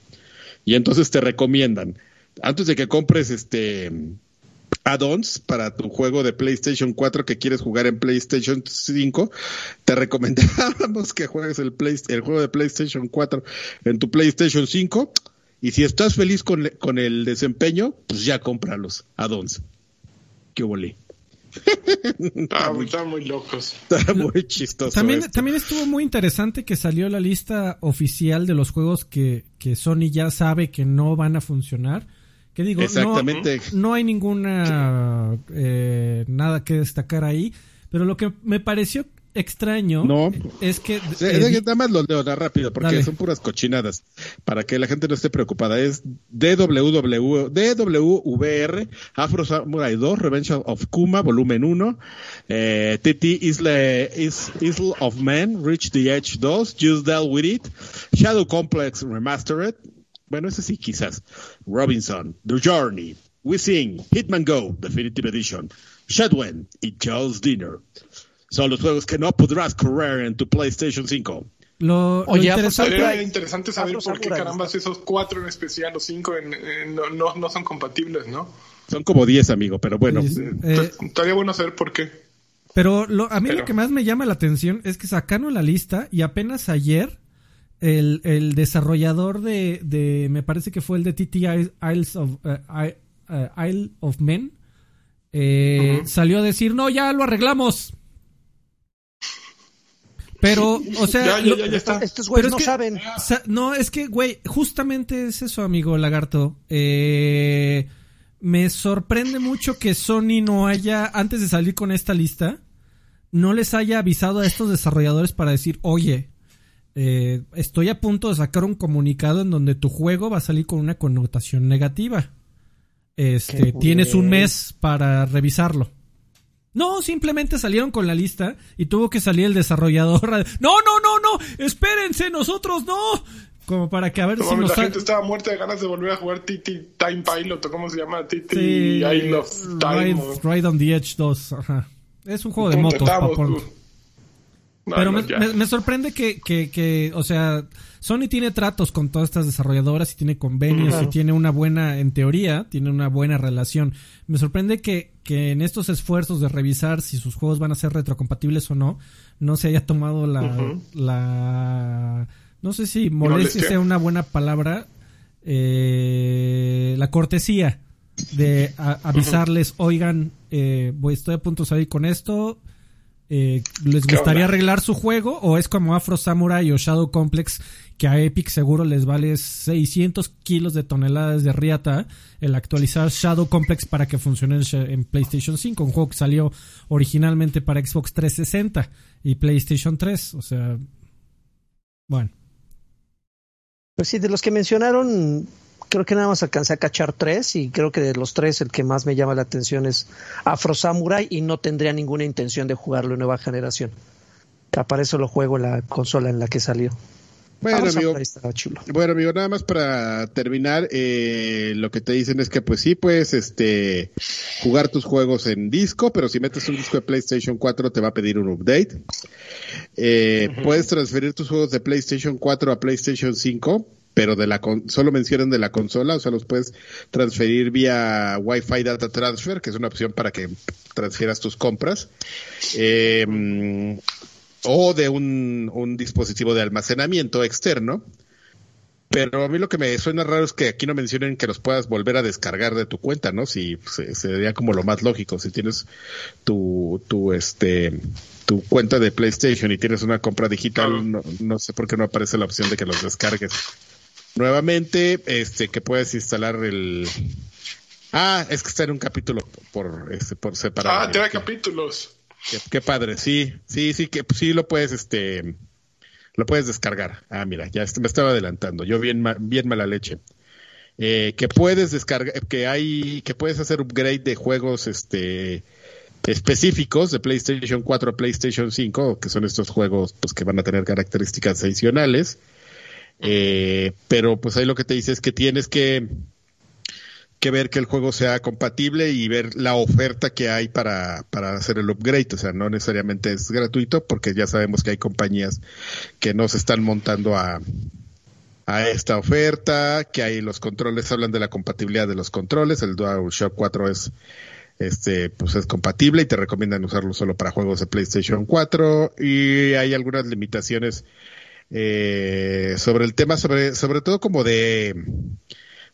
Y entonces te recomiendan, antes de que compres este add-ons para tu juego de PlayStation 4 que quieres jugar en PlayStation 5, te recomendamos [LAUGHS] que juegues el, Play- el juego de PlayStation 4 en tu PlayStation 5 y si estás feliz con, con el desempeño, pues ya cómpralos add-ons. Qué volé. [LAUGHS] Ah, están muy locos. Está muy chistoso. También, esto. también estuvo muy interesante que salió la lista oficial de los juegos que, que Sony ya sabe que no van a funcionar. Que digo, Exactamente. no hay ninguna eh, nada que destacar ahí. Pero lo que me pareció extraño No. es que eh, nada más lo leo rápido porque Dale. son puras cochinadas para que la gente no esté preocupada. Es DWW, DWVR, Afro Samurai 2, Revenge of Kuma, volumen 1, eh, TT Isla, Is, Isle of Man, Reach the Edge 2, Just Deal With It, Shadow Complex Remastered, bueno, ese sí quizás, Robinson, The Journey, We Sing, Hitman Go, Definitive Edition, Shadwen y Charles Dinner. Son los juegos que no podrás correr en tu PlayStation 5. lo, lo Oye, interesante- Sería Samurai. interesante saber por qué carambas esos cuatro en especial, los cinco en- en- no, no, no son compatibles, ¿no? Son como 10, amigo, pero bueno. Eh, Entonces, Estaría bueno saber por qué. Pero lo, a mí Pero- lo que más me llama la atención es que sacaron la lista y apenas ayer el, el desarrollador de, de, me parece que fue el de TT Isles of, eh, eh, Isle of Men, eh, salió a decir, no, ya lo arreglamos. Pero, o sea, Ya, ya, ya, está. Estos güeyes no es que- saben. sa- no, es que, güey, justamente es eso, amigo lagarto. Eh, me sorprende mucho que Sony no haya, antes de salir con esta lista, no les haya avisado a estos desarrolladores para decir, oye, eh, estoy a punto de sacar un comunicado en donde tu juego va a salir con una connotación negativa. Este, tienes un mes para revisarlo. No, simplemente salieron con la lista y tuvo que salir el desarrollador. No, no, no, no, espérense, nosotros no. Como para que a ver No si mames, nos la gente estaba muerta de ganas de volver a jugar TT Time Pilot, o cómo se llama, TT Sí, I Love Time. Ride, o- Ride on the Edge 2. Ajá. Es un juego de motos. tú. No, Pero no, me, ya. me- me sorprende que, que, que, o sea, Sony tiene tratos con todas estas desarrolladoras y tiene convenios Claro. y tiene una buena, en teoría, tiene una buena relación. Me sorprende que, que en estos esfuerzos de revisar si sus juegos van a ser retrocompatibles o no, no se haya tomado la, la, no sé si molestia sea una buena palabra, eh, la cortesía de a- avisarles, oigan, eh, voy, estoy a punto de salir con esto, eh, ¿Les ¿Qué gustaría arreglar su juego o es como Afro Samurai o Shadow Complex que a Epic seguro les vale 600 kilos de toneladas de riata el actualizar Shadow Complex para que funcione en PlayStation 5, un juego que salió originalmente para Xbox 360 y PlayStation 3, o sea, bueno, Pues sí, de los que mencionaron, creo que nada más alcancé a cachar tres y creo que de los tres el que más me llama la atención es Afro Samurai y no tendría ninguna intención de jugarlo en nueva generación. Para eso lo juego en la consola en la que salió. Bueno, Afro amigo, chulo. Bueno, amigo, nada más para terminar, eh, lo que te dicen es que pues sí puedes este jugar tus juegos en disco, pero si metes un disco de PlayStation 4 te va a pedir un update. Eh, Puedes transferir tus juegos de PlayStation 4 a PlayStation 5, pero de la con- solo mencionan de la consola, o sea, los puedes transferir vía Wi-Fi Data Transfer, que es una opción para que transfieras tus compras. Eh, mm, o de un, un dispositivo de almacenamiento externo. Pero a mí lo que me suena raro es que aquí no mencionen que los puedas volver a descargar de tu cuenta, ¿no? Si se- sería como lo más lógico. Si tienes tu, tu, este, tu cuenta de PlayStation y tienes una compra digital, no sé por qué no aparece la opción de que los descargues. Nuevamente, este, que puedes instalar el, ah, es que está en un capítulo por, este, por separado. Ah, trae Qué- capítulos. Qué, qué padre, sí, sí, sí, que sí lo puedes, este, lo puedes descargar. Ah, mira, ya me estaba adelantando. Yo bien, bien mala leche. Eh, que puedes descargar, que hay, que puedes hacer upgrade de juegos, este, específicos de PlayStation 4 a PlayStation 5, que son estos juegos, pues que van a tener características adicionales. Eh, pero pues ahí lo que te dice es que tienes que, que ver que el juego sea compatible y ver la oferta que hay para, para hacer el upgrade. O sea, no necesariamente es gratuito porque ya sabemos que hay compañías que no se están montando a, a esta oferta, que hay los controles, hablan de la compatibilidad de los controles. El DualShock 4 es este pues es compatible y te recomiendan usarlo solo para juegos de PlayStation 4 y hay algunas limitaciones eh, sobre el tema sobre sobre todo como de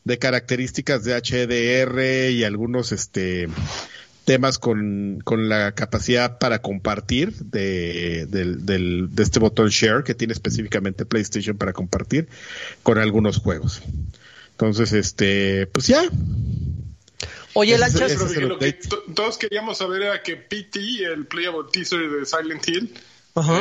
de características de HDR y algunos este temas con, con la capacidad para compartir de, del, del- de este botón share que tiene específicamente PlayStation para compartir con algunos juegos. Entonces, este, pues ya. Oye, el lo que todos queríamos saber era que PT, el Playable Teaser de Silent Hill,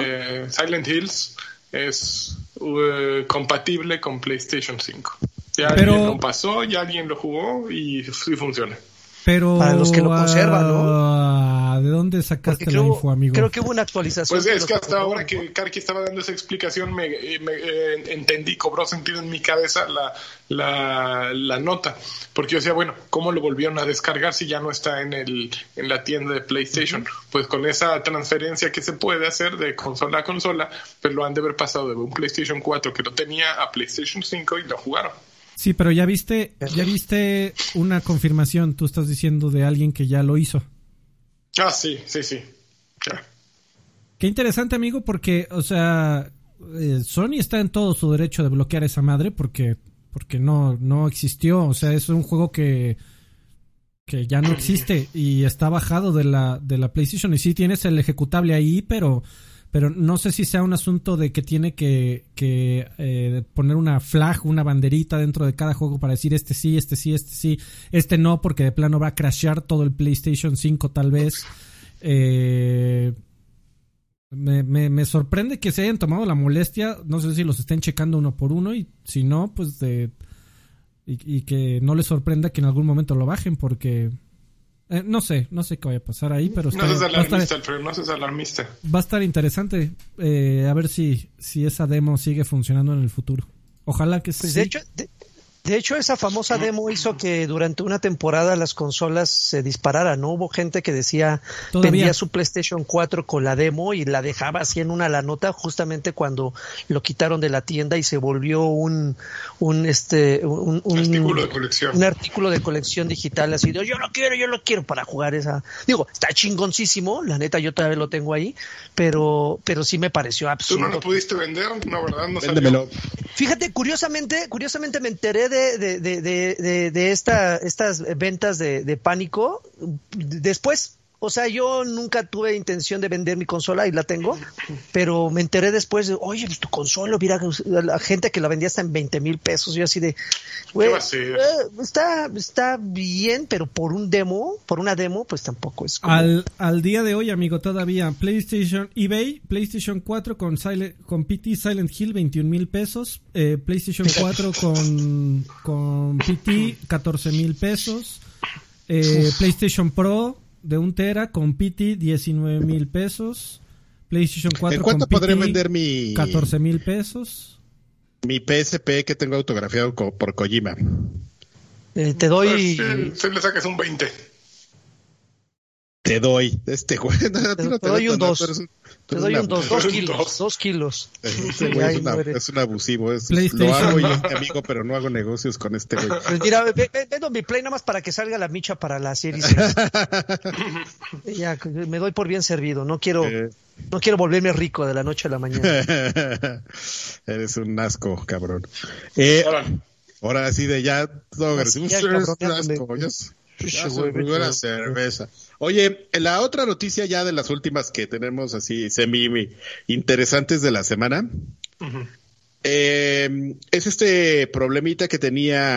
eh, Silent Hills, es eh, compatible con PlayStation 5. Ya Pero- alguien lo pasó, ya alguien lo jugó y sí funciona. Pero... Para los que lo conservan, ¿no? ah, ¿De dónde sacaste la info, amigo? creo que hubo una actualización. Pues es que hasta ahora ¿no? que Karki estaba dando esa explicación me, eh, me, eh, entendí, cobró sentido en mi cabeza la, la, la nota, porque yo decía, bueno, ¿cómo lo volvieron a descargar si ya no está en, el, en la tienda de PlayStation? Pues con esa transferencia que se puede hacer de consola a consola, pues lo han de haber pasado de un PlayStation 4 que lo tenía a PlayStation 5 y lo jugaron. Sí, pero ya viste, ya viste una confirmación, tú estás diciendo de alguien que ya lo hizo. Ah, sí, sí, sí. Qué interesante, amigo, porque, o sea, eh, Sony está en todo su derecho de bloquear esa madre porque, porque no, no existió. O sea, es un juego que, que ya no existe y está bajado de la, de la PlayStation. Y sí tienes el ejecutable ahí, pero, pero no sé si sea un asunto de que tiene que, que eh, poner una flag, una banderita dentro de cada juego para decir este sí, este sí, este sí, este no, porque de plano va a crashear todo el PlayStation 5 tal vez. Eh, me, me, me, sorprende que se hayan tomado la molestia. No sé si los estén checando uno por uno y si no, pues de. Y, y que no les sorprenda que en algún momento lo bajen porque. Eh, no sé, no sé qué vaya a pasar ahí, pero... Está, no seas alarmista, va estar, Alfredo, no seas alarmista. Va a estar interesante eh, a ver si, si esa demo sigue funcionando en el futuro. Ojalá que pues sí. De hecho, de, de hecho, esa famosa demo hizo que durante una temporada las consolas se dispararan, ¿no? Hubo gente que decía, Todavía. vendía su PlayStation 4 con la demo y la dejaba así en una la nota justamente cuando lo quitaron de la tienda y se volvió un, un este, un, un artículo de colección. Un artículo de colección digital así de, yo lo quiero, yo lo quiero para jugar esa. Digo, está chingoncísimo, la neta yo todavía lo tengo ahí, pero, pero sí me pareció absurdo. ¿Tú no lo pudiste vender? No, ¿verdad? No Véndemelo. Fíjate, curiosamente, curiosamente me enteré de, de, de, de, esta, estas ventas de, de pánico después. O sea, yo nunca tuve intención de vender mi consola y la tengo, pero me enteré después de, oye, pues tu consola, mira, la gente que la vendía hasta en 20 mil pesos. Yo así de, güey, eh, está, está bien, pero por un demo, por una demo, pues tampoco es como... Al, al día de hoy, amigo, todavía PlayStation, eBay, PlayStation 4 con, Silent, con PT Silent Hill, 21 mil pesos. Eh, PlayStation 4 con, con PT, 14 mil pesos. Eh, PlayStation Pro de un tera con PT 19 mil pesos. PlayStation 4 ¿En cuánto con podré PT, vender mi 14 mil pesos? mi PSP que tengo autografiado co por Kojima? Eh, te doy... Pues, sí, le sacas un 20. Te doy, este [LAUGHS] güey. No, Te, no te doy un no, 2. Te doy una- un 2, tú 2 eres un kilos, dos. 2 kilos. [LAUGHS] Este güey es, una- muere. es un abusivo. Es, lo hago y es mi amigo, pero no hago negocios con este güey. [LAUGHS] Pues mira, ve- ve- vendo mi play nada más para que salga la micha para la serie 6. [LAUGHS] ya, me doy por bien servido. No quiero, Eh. no quiero volverme rico de la noche a la mañana. Eres un asco, cabrón. Eh, Ahora, ahora sí de ya, todo Así ya, cabroneándome. asco. Ya, s- ya se me la cerveza. Oye, la otra noticia ya de las últimas que tenemos así semi interesantes de la semana. ujú. Eh, es este problemita que tenía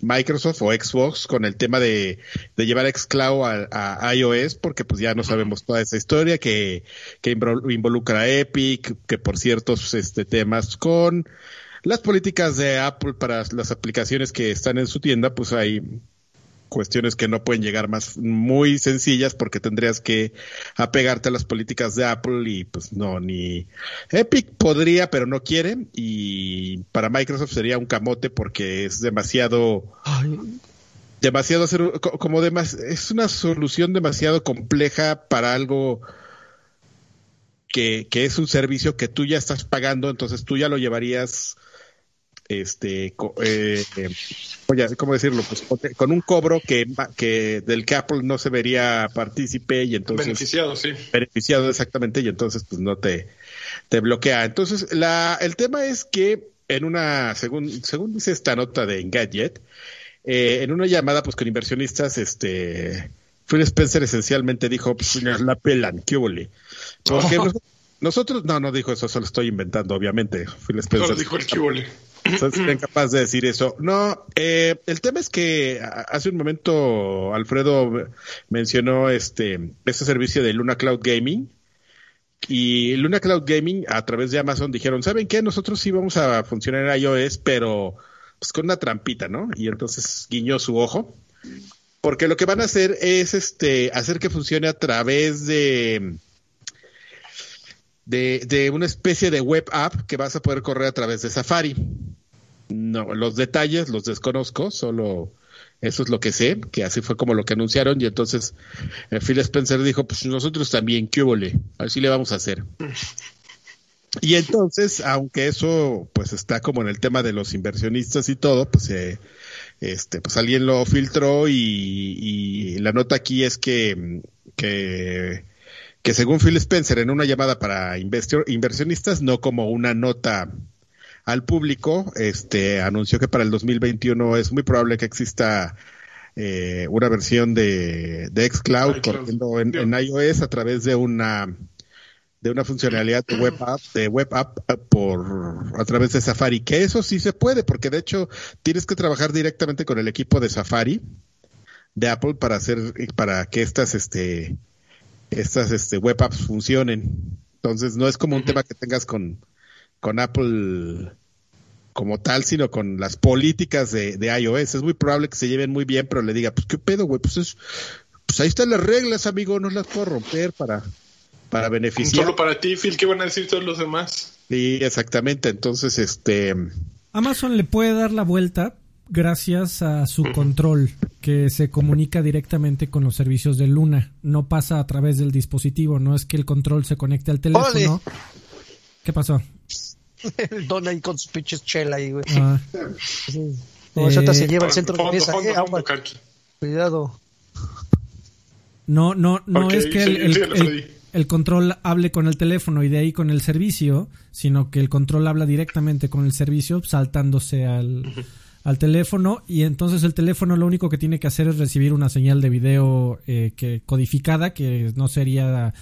Microsoft o Xbox con el tema de, de llevar xCloud a, a iOS, porque pues ya no sabemos toda esa historia que, que invol- involucra a Epic, que por ciertos este, temas con las políticas de Apple para las aplicaciones que están en su tienda, pues hay cuestiones que no pueden llegar más muy sencillas porque tendrías que apegarte a las políticas de Apple y pues no, ni Epic podría pero no quiere. Y para Microsoft sería un camote porque es demasiado Ay, demasiado hacer co- como demas, es una solución demasiado compleja para algo que, que es un servicio que tú ya estás pagando, entonces tú ya lo llevarías este eh, eh, oye, ¿cómo decirlo? Pues con- un cobro que, que del que Apple no se vería partícipe y entonces beneficiado, sí. beneficiado exactamente y entonces pues no te, te bloquea. Entonces la, el tema es que en una, según, según dice esta nota de Engadget, eh, en una llamada pues con inversionistas, este, Phil Spencer esencialmente dijo, pues la pelan, qué huele. Porque [LAUGHS] Oh. nos- nosotros, no, no dijo eso, solo estoy inventando, obviamente. Phil Spencer Solo dijo el kibole. ¿Sabes si capaz de decir eso? No, eh, el tema es que hace un momento Alfredo mencionó este, este servicio de Luna Cloud Gaming. Y Luna Cloud Gaming a través de Amazon dijeron, ¿saben qué? Nosotros sí vamos a funcionar en iOS, pero pues con una trampita, ¿no? Y entonces guiñó su ojo. Porque lo que van a hacer es este hacer que funcione a través de de, de una especie de web app que vas a poder correr a través de Safari. No, los detalles los desconozco, solo eso es lo que sé, que así fue como lo que anunciaron y entonces eh, Phil Spencer dijo, pues nosotros también, ¿qué huele? Así le vamos a hacer. [LAUGHS] Y entonces, aunque eso pues está como en el tema de los inversionistas y todo, pues eh, este pues alguien lo filtró y, y la nota aquí es que, que que según Phil Spencer en una llamada para inversionistas, no como una nota al público, este anunció que para el 2021 es muy probable que exista eh, una versión de, de xCloud corriendo en, en, iOS a través de una de una funcionalidad de web app de web app eh, por a través de Safari que eso sí se puede porque de hecho tienes que trabajar directamente con el equipo de Safari de Apple para hacer para que estas este estas este web apps funcionen entonces no es como un tema que tengas con con Apple como tal, sino con las políticas de, de, iOS. Es muy probable que se lleven muy bien, pero le diga, pues qué pedo, güey, pues es, pues ahí están las reglas, amigo, no las puedo romper para, para beneficiar. Solo para ti, Phil, ¿qué van a decir todos los demás? Sí, exactamente. Entonces, este. Amazon le puede dar la vuelta gracias a su control, que se comunica directamente con los servicios de Luna. No pasa a través del dispositivo, no es que el control se conecte al teléfono. ¿Qué pasó? [LAUGHS] el don ahí con sus pinches chela ahí, güey. Ah. Sí. eh, se lleva el centro de mesa. eh, Cuidado. No, no, no okay, es que el, el, el, el, control hable con el teléfono y de ahí con el servicio, sino que el control habla directamente con el servicio saltándose al, uh -huh. Al teléfono y entonces el teléfono lo único que tiene que hacer es recibir una señal de video eh, que codificada que no sería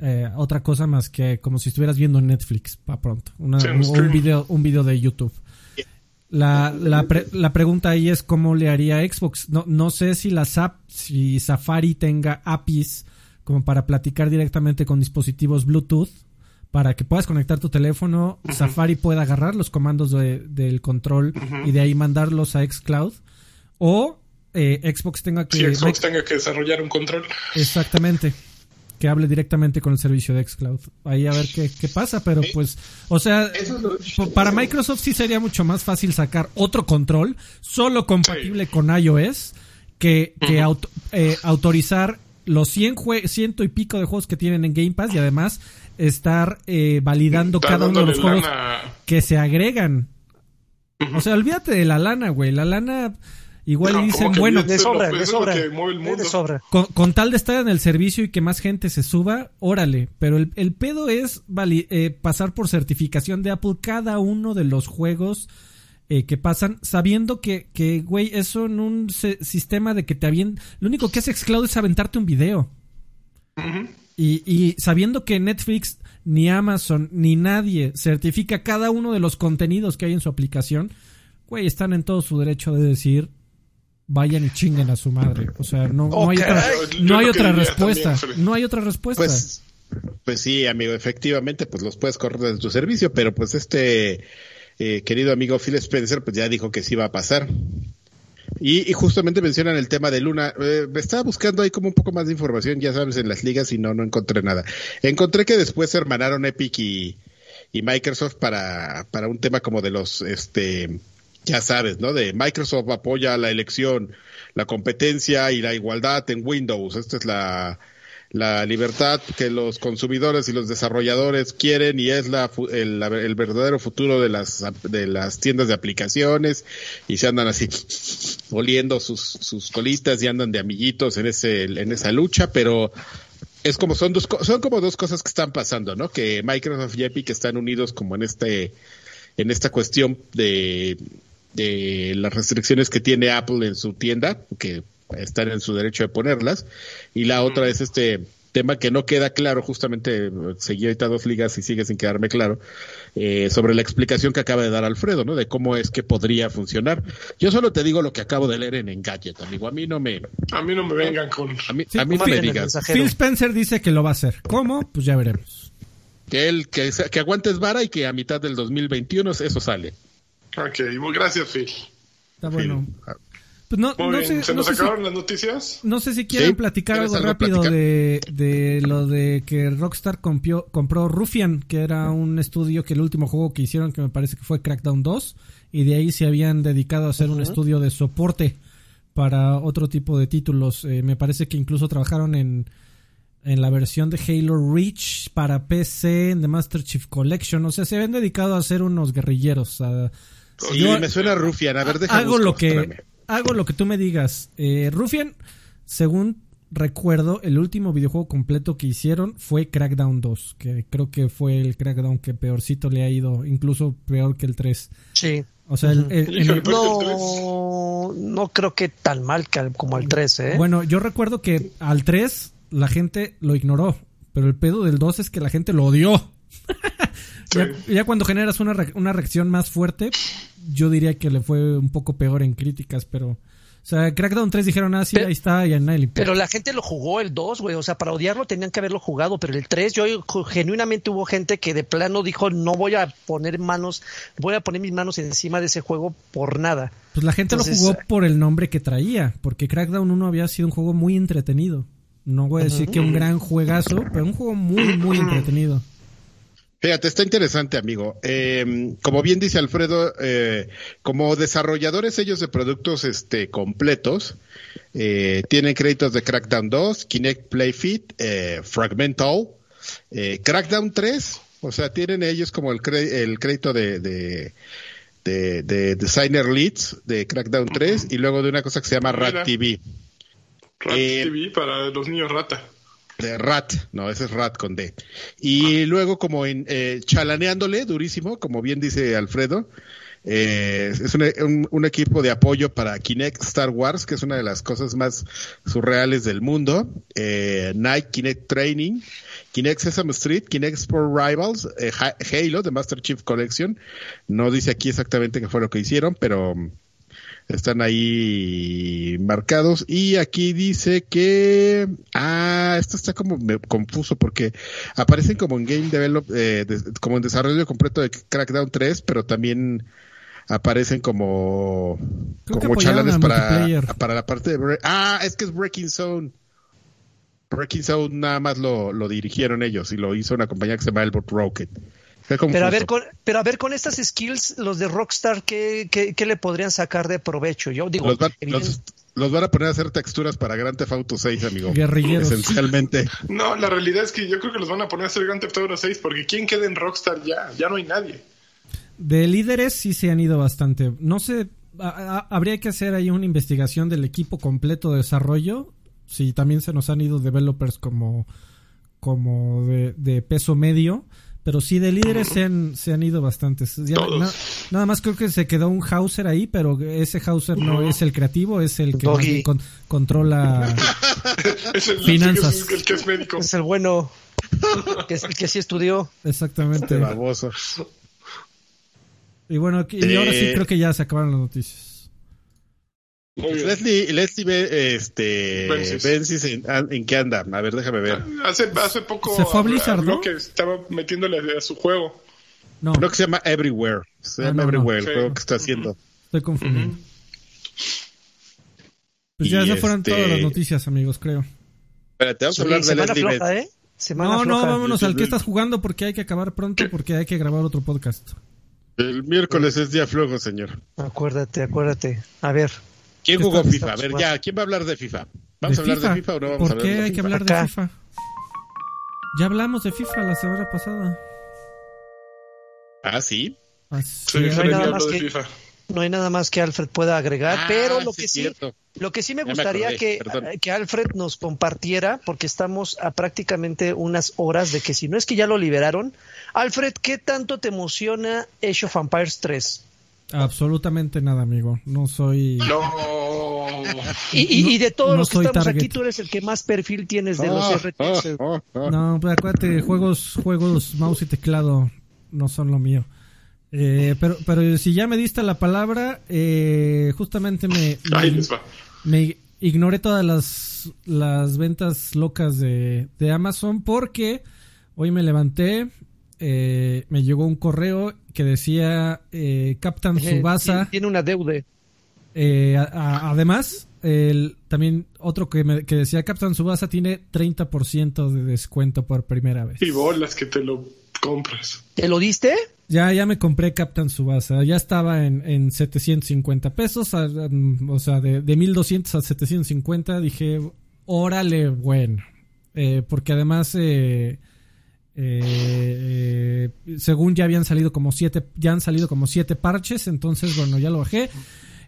eh, otra cosa más que como si estuvieras viendo Netflix para pronto, Una, un, un, video, un video de YouTube. La, la, pre, la, pregunta ahí es cómo le haría Xbox. No, no sé si la SAP, si Safari tenga APIs como para platicar directamente con dispositivos Bluetooth para que puedas conectar tu teléfono, uh -huh. Safari pueda agarrar los comandos de, del control uh -huh. y de ahí mandarlos a Xcloud o eh, Xbox tenga que Xbox tenga que desarrollar un control. Exactamente que hable directamente con el servicio de xCloud. Ahí a ver qué, qué pasa, pero pues, o sea, lo... para Microsoft sí sería mucho más fácil sacar otro control solo compatible sí. con iOS que, que uh -huh. auto, eh, autorizar los 100 ciento y pico de juegos que tienen en Game Pass y además estar eh, validando Está cada uno de los juegos lana. que se agregan. Uh -huh. O sea, olvídate de la lana, güey. La lana Igual no, dicen, bueno, de sobra, de sobra, de sobra. Con, con, tal de estar en el servicio y que más gente se suba, órale. Pero el, el pedo es vali, eh, pasar por certificación de Apple cada uno de los juegos eh, que pasan, sabiendo que, que, güey, eso en un sistema de que te avientan. Lo único que hace Xcloud es aventarte un video. Uh -huh. Y, y sabiendo que Netflix, ni Amazon, ni nadie certifica cada uno de los contenidos que hay en su aplicación, güey, están en todo su derecho de decir vayan y chinguen a su madre. O sea, no, no hay otra, no hay otra respuesta. También, no hay otra respuesta. Pues, pues sí, amigo, efectivamente, pues los puedes correr desde tu servicio, pero pues este eh, querido amigo Phil Spencer, pues ya dijo que sí va a pasar. Y, y justamente mencionan el tema de Luna. Eh, estaba buscando ahí como un poco más de información, ya sabes, en las ligas y no, no encontré nada. Encontré que después se hermanaron Epic y, y Microsoft para, para un tema como de los, este, ya sabes, ¿no? De Microsoft apoya la elección, la competencia y la igualdad en Windows. Esta es la, la libertad que los consumidores y los desarrolladores quieren y es la, el, el, verdadero futuro de las, de las tiendas de aplicaciones y se andan así [LAUGHS] oliendo sus, sus colitas y andan de amiguitos en ese, en esa lucha, pero es como son dos, son como dos cosas que están pasando, ¿no? Que Microsoft y Epic están unidos como en este, en esta cuestión de de las restricciones que tiene Apple en su tienda, que están en su derecho de ponerlas, y la otra es este tema que no queda claro, justamente seguí ahorita dos ligas y sigue sin quedarme claro, eh, sobre la explicación que acaba de dar Alfredo, ¿no? De cómo es que podría funcionar. Yo solo te digo lo que acabo de leer en Engadget, amigo. A mí no me... A mí no me vengan con... A mí, sí, a mí no me digas. Phil Spencer dice que lo va a hacer. ¿Cómo? Pues ya veremos. Que él, que, que aguantes vara y que a mitad del 2021 eso sale. Ok, gracias, Phil. Está bueno. Pues no, sé, ¿Se no nos acabaron si, las noticias? No sé si quieren ¿Sí? platicar algo algo rápido platicar? de, de lo de que Rockstar compió, compró Ruffian, que era un estudio que el último juego que hicieron, que me parece que fue Crackdown 2, y de ahí se habían dedicado a hacer uh -huh. un estudio de soporte para otro tipo de títulos. Eh, me parece que incluso trabajaron en, en la versión de Halo Reach para PC, en The Master Chief Collection. O sea, se habían dedicado a hacer unos guerrilleros. A, Sí, yo, me suena Rufian. A ver, déjame hago buscar, lo que espérame. Hago lo que tú me digas. Eh, Rufian, según recuerdo, el último videojuego completo que hicieron fue Crackdown 2, que creo que fue el Crackdown que peorcito le ha ido, incluso peor que el 3. Sí. O sea, el, el, el, no, no, no creo que tan mal que al- como al 3, ¿eh? Bueno, yo recuerdo que al 3 la gente lo ignoró, pero el pedo del 2 es que la gente lo odió. [LAUGHS] ya, ya cuando generas una, re- una reacción más fuerte, yo diría que le fue un poco peor en críticas, pero... O sea, Crackdown 3 dijeron, ah, sí, Pero- ahí está, y a nadie le. Pero la gente lo jugó el 2, güey. O sea, para odiarlo tenían que haberlo jugado. Pero el 3, yo genuinamente hubo gente que de plano dijo, no voy a poner manos, voy a poner mis manos encima de ese juego por nada. Pues la gente Entonces, lo jugó eh, por el nombre que traía, porque Crackdown 1 había sido un juego muy entretenido. No voy a decir que un gran juegazo, pero un juego muy, muy [CLEARS THROAT] entretenido. Fíjate, está interesante, amigo. Eh, como bien dice Alfredo, eh, como desarrolladores ellos de productos este, completos, eh, tienen créditos de Crackdown 2, Kinect Play Fit, eh, Fragmental, Crackdown 3, o sea, tienen ellos como el, cre- el crédito de, de, de, de Designer Leads de Crackdown 3 y luego de una cosa que se llama Mira. Rat TV. Rat TV para los niños rata. De Rat, no, ese es Rat con D. Y luego como en, eh, chalaneándole durísimo, como bien dice Alfredo, eh, es un, un- equipo de apoyo para Kinect Star Wars, que es una de las cosas más surreales del mundo. Eh, Nike Kinect Training, Kinect Sesame Street, Kinect Sport Rivals, eh, Ha- Halo, de Master Chief Collection. No dice aquí exactamente qué fue lo que hicieron, pero están ahí marcados. Y aquí dice que ah esto está como confuso porque aparecen como en game develop eh, de- como en desarrollo completo de Crackdown 3 pero también aparecen como Creo como chalanes para para la parte de ah es que es Breaking Zone. Breaking Zone nada más lo, lo dirigieron ellos y lo hizo una compañía que se llama Elbot Rocket Pero a ver, con, pero a ver, con estas skills, los de Rockstar, ¿qué, qué, qué le podrían sacar de provecho? Yo digo, los, van, evidente- los- los van a poner a hacer texturas para Grand Theft Auto 6, amigo. Guerrilleros. Esencialmente. No, la realidad es que yo creo que los van a poner a hacer Grand Theft Auto 6 porque ¿quién queda en Rockstar ya? Ya no hay nadie. De líderes sí se han ido bastante. No sé, a- a- habría que hacer ahí una investigación del equipo completo de desarrollo. Si también se nos han ido developers como, como de, de peso medio. Pero sí, de líderes se han, se han ido bastantes. Ya Todos. na- nada más creo que se quedó un Hauser ahí, pero ese Hauser no es el creativo, es el que Doggy. con- controla. [LAUGHS] Es el, [LAUGHS] Finanzas. el que es- el que es médico. es el bueno, que, es el que sí estudió. Exactamente. Este baboso. Y bueno, y ahora sí Eh, creo que ya se acabaron las noticias. Bien. Leslie, Leslie ve, este, Bensis. Bensis en, ¿en qué anda? A ver, déjame ver. Hace, hace poco Se fue a Blizzard, ¿no? que estaba metiéndole a su juego. No, Creo que se llama Everywhere. Se Ah, llama no, no. Everywhere, el Sí. juego que está haciendo. estoy confundiendo. Ujú. Pues ya Y se fueron este- todas las noticias, amigos, creo. Espérate, vamos a Sí, hablar de Leslie floja. ¿eh? Semana No, no, vámonos al que estás jugando porque hay que acabar pronto porque hay que grabar otro podcast. El miércoles es día flojo, señor. Acuérdate, acuérdate. A ver, ¿Quién ¿Qué jugó FIFA? A ver, ya, ¿quién va a hablar de FIFA? ¿Vamos a hablar de FIFA o no vamos ¿Por a qué hablar de hay que FIFA? hablar Acá. de FIFA? Ya hablamos de FIFA la semana pasada. Ah, sí. Así Sí, no hay nada más de que- FIFA. no hay nada más que Alfred pueda agregar, Ah, pero lo sí, que sí, cierto. lo que sí me Ya me gustaría acordé, que, perdón. que Alfred nos compartiera, porque estamos a prácticamente unas horas de que si no es que ya lo liberaron, Alfred, ¿qué tanto te emociona Age of Empires 3? Absolutamente nada, amigo. No soy... No. Y, y- y de todos no los que estamos target. aquí, tú eres el que más perfil tienes de los Ah, RTS. ah, ah. No, pues acuérdate, juegos, juegos, mouse y teclado no son lo mío. Eh, pero, pero si ya me diste la palabra, eh, justamente me, me, me ignoré todas las, las ventas locas de, de Amazon porque hoy me levanté, eh, me llegó un correo que decía eh, Captain Eh, Subasa. tiene- Tiene una deuda. Eh, a- a- además, el, también otro que, me- que decía Captain Subasa tiene 30% de descuento por primera vez. Y bolas que te lo compras. ¿Te lo diste? Ya, ya me compré Captain Subasa. Ya estaba en, en 750 pesos. a- o sea, de, de 1200 a 750. Dije, órale, bueno. Eh, porque además, eh, eh, eh, según ya habían salido como siete, ya han salido como siete parches. Entonces, bueno, ya lo bajé.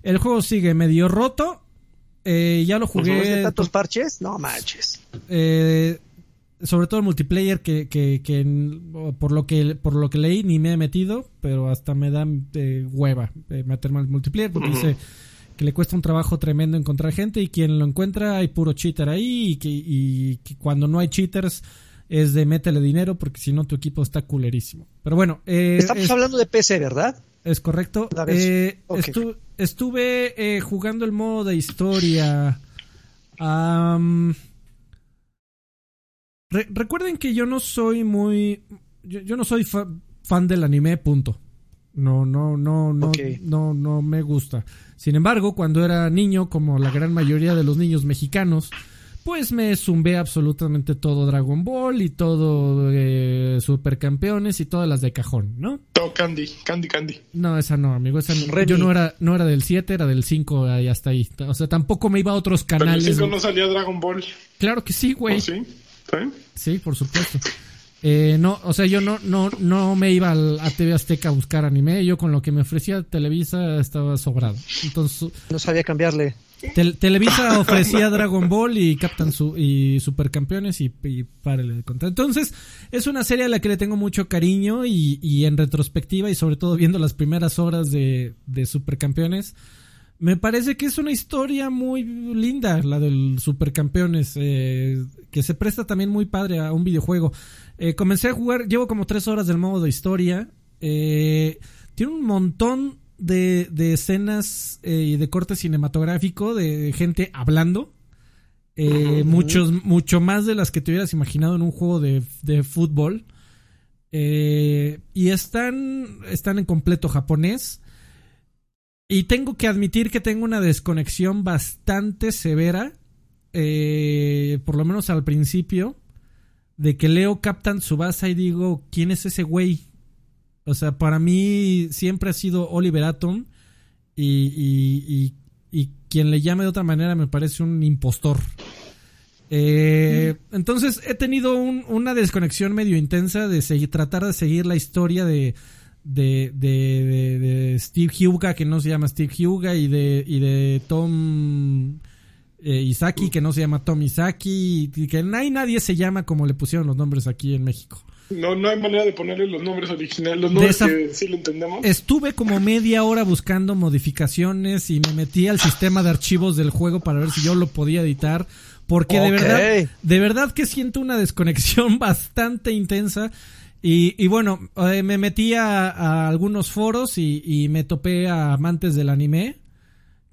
El juego sigue medio roto. Eh, ya lo ¿Después de jugué. tantos parches? No manches. Eh, sobre todo el multiplayer que, que, que por lo que por lo que leí ni me he metido pero hasta me da eh, hueva eh, meterme al multiplayer porque dice que le cuesta un trabajo tremendo encontrar gente y quien lo encuentra hay puro cheater ahí y que, y que cuando no hay cheaters es de métele dinero porque si no tu equipo está culerísimo. Pero bueno. Eh, Estamos hablando de PC, ¿verdad? Es correcto. Eh, estuve eh, jugando el modo de historia. recuerden que yo no soy muy. Yo, no soy fan del anime, punto. No, no, no, no, no, no me gusta. Sin embargo, cuando era niño, como la gran mayoría de los niños mexicanos, pues me zumbé absolutamente todo Dragon Ball y todo eh, Supercampeones y todas las de cajón, ¿no? Todo Candy, Candy, Candy. No, esa no, amigo, esa yo no era, no era del 7, era del 5 y hasta ahí. O sea, tampoco me iba a otros canales. Pero el 5 no salía Dragon Ball. Claro que sí, güey. ¿Oh, sí? ¿Sí? Sí, por supuesto. Eh, no, o sea, yo no, no, no me iba a TV Azteca a buscar anime. Yo con lo que me ofrecía Televisa estaba sobrado. Entonces, no sabía cambiarle. Televisa [LAUGHS] ofrecía Dragon Ball y Captain su y Supercampeones y, y párale de contar. Entonces, es una serie a la que le tengo mucho cariño y, y en retrospectiva y sobre todo viendo las primeras horas de, de Supercampeones, me parece que es una historia muy linda, la del Supercampeones, eh, que se presta también muy padre a un videojuego. Eh, comencé a jugar, llevo como tres horas del modo de historia. Eh, tiene un montón de, de escenas y de corte cinematográfico de gente hablando. muchos, mucho más de las que te hubieras imaginado en un juego de, de fútbol. y están, están en completo japonés. Y tengo que admitir que tengo una desconexión bastante severa, eh, por lo menos al principio, de que leo Captain Subasa y digo, ¿quién es ese güey? O sea, para mí siempre ha sido Oliver Atom y, y, quien le llame de otra manera me parece un impostor. Eh, entonces he tenido una desconexión medio intensa de seguir, tratar de seguir la historia de, de, de, de, Steve Huga, que no se llama Steve Huga, y de, y de Tom eh, Isaki, que no se llama Tom Isaki, y que nadie se llama como le pusieron los nombres aquí en México. No, no hay manera de ponerle los nombres originales, los nombres que sí lo entendemos. Estuve como media hora buscando modificaciones y me metí al sistema de archivos del juego para ver si yo lo podía editar. Porque de verdad, de verdad que siento una desconexión [LAUGHS] bastante intensa y, bueno, eh, me metí a, algunos foros y, me topé a amantes del anime.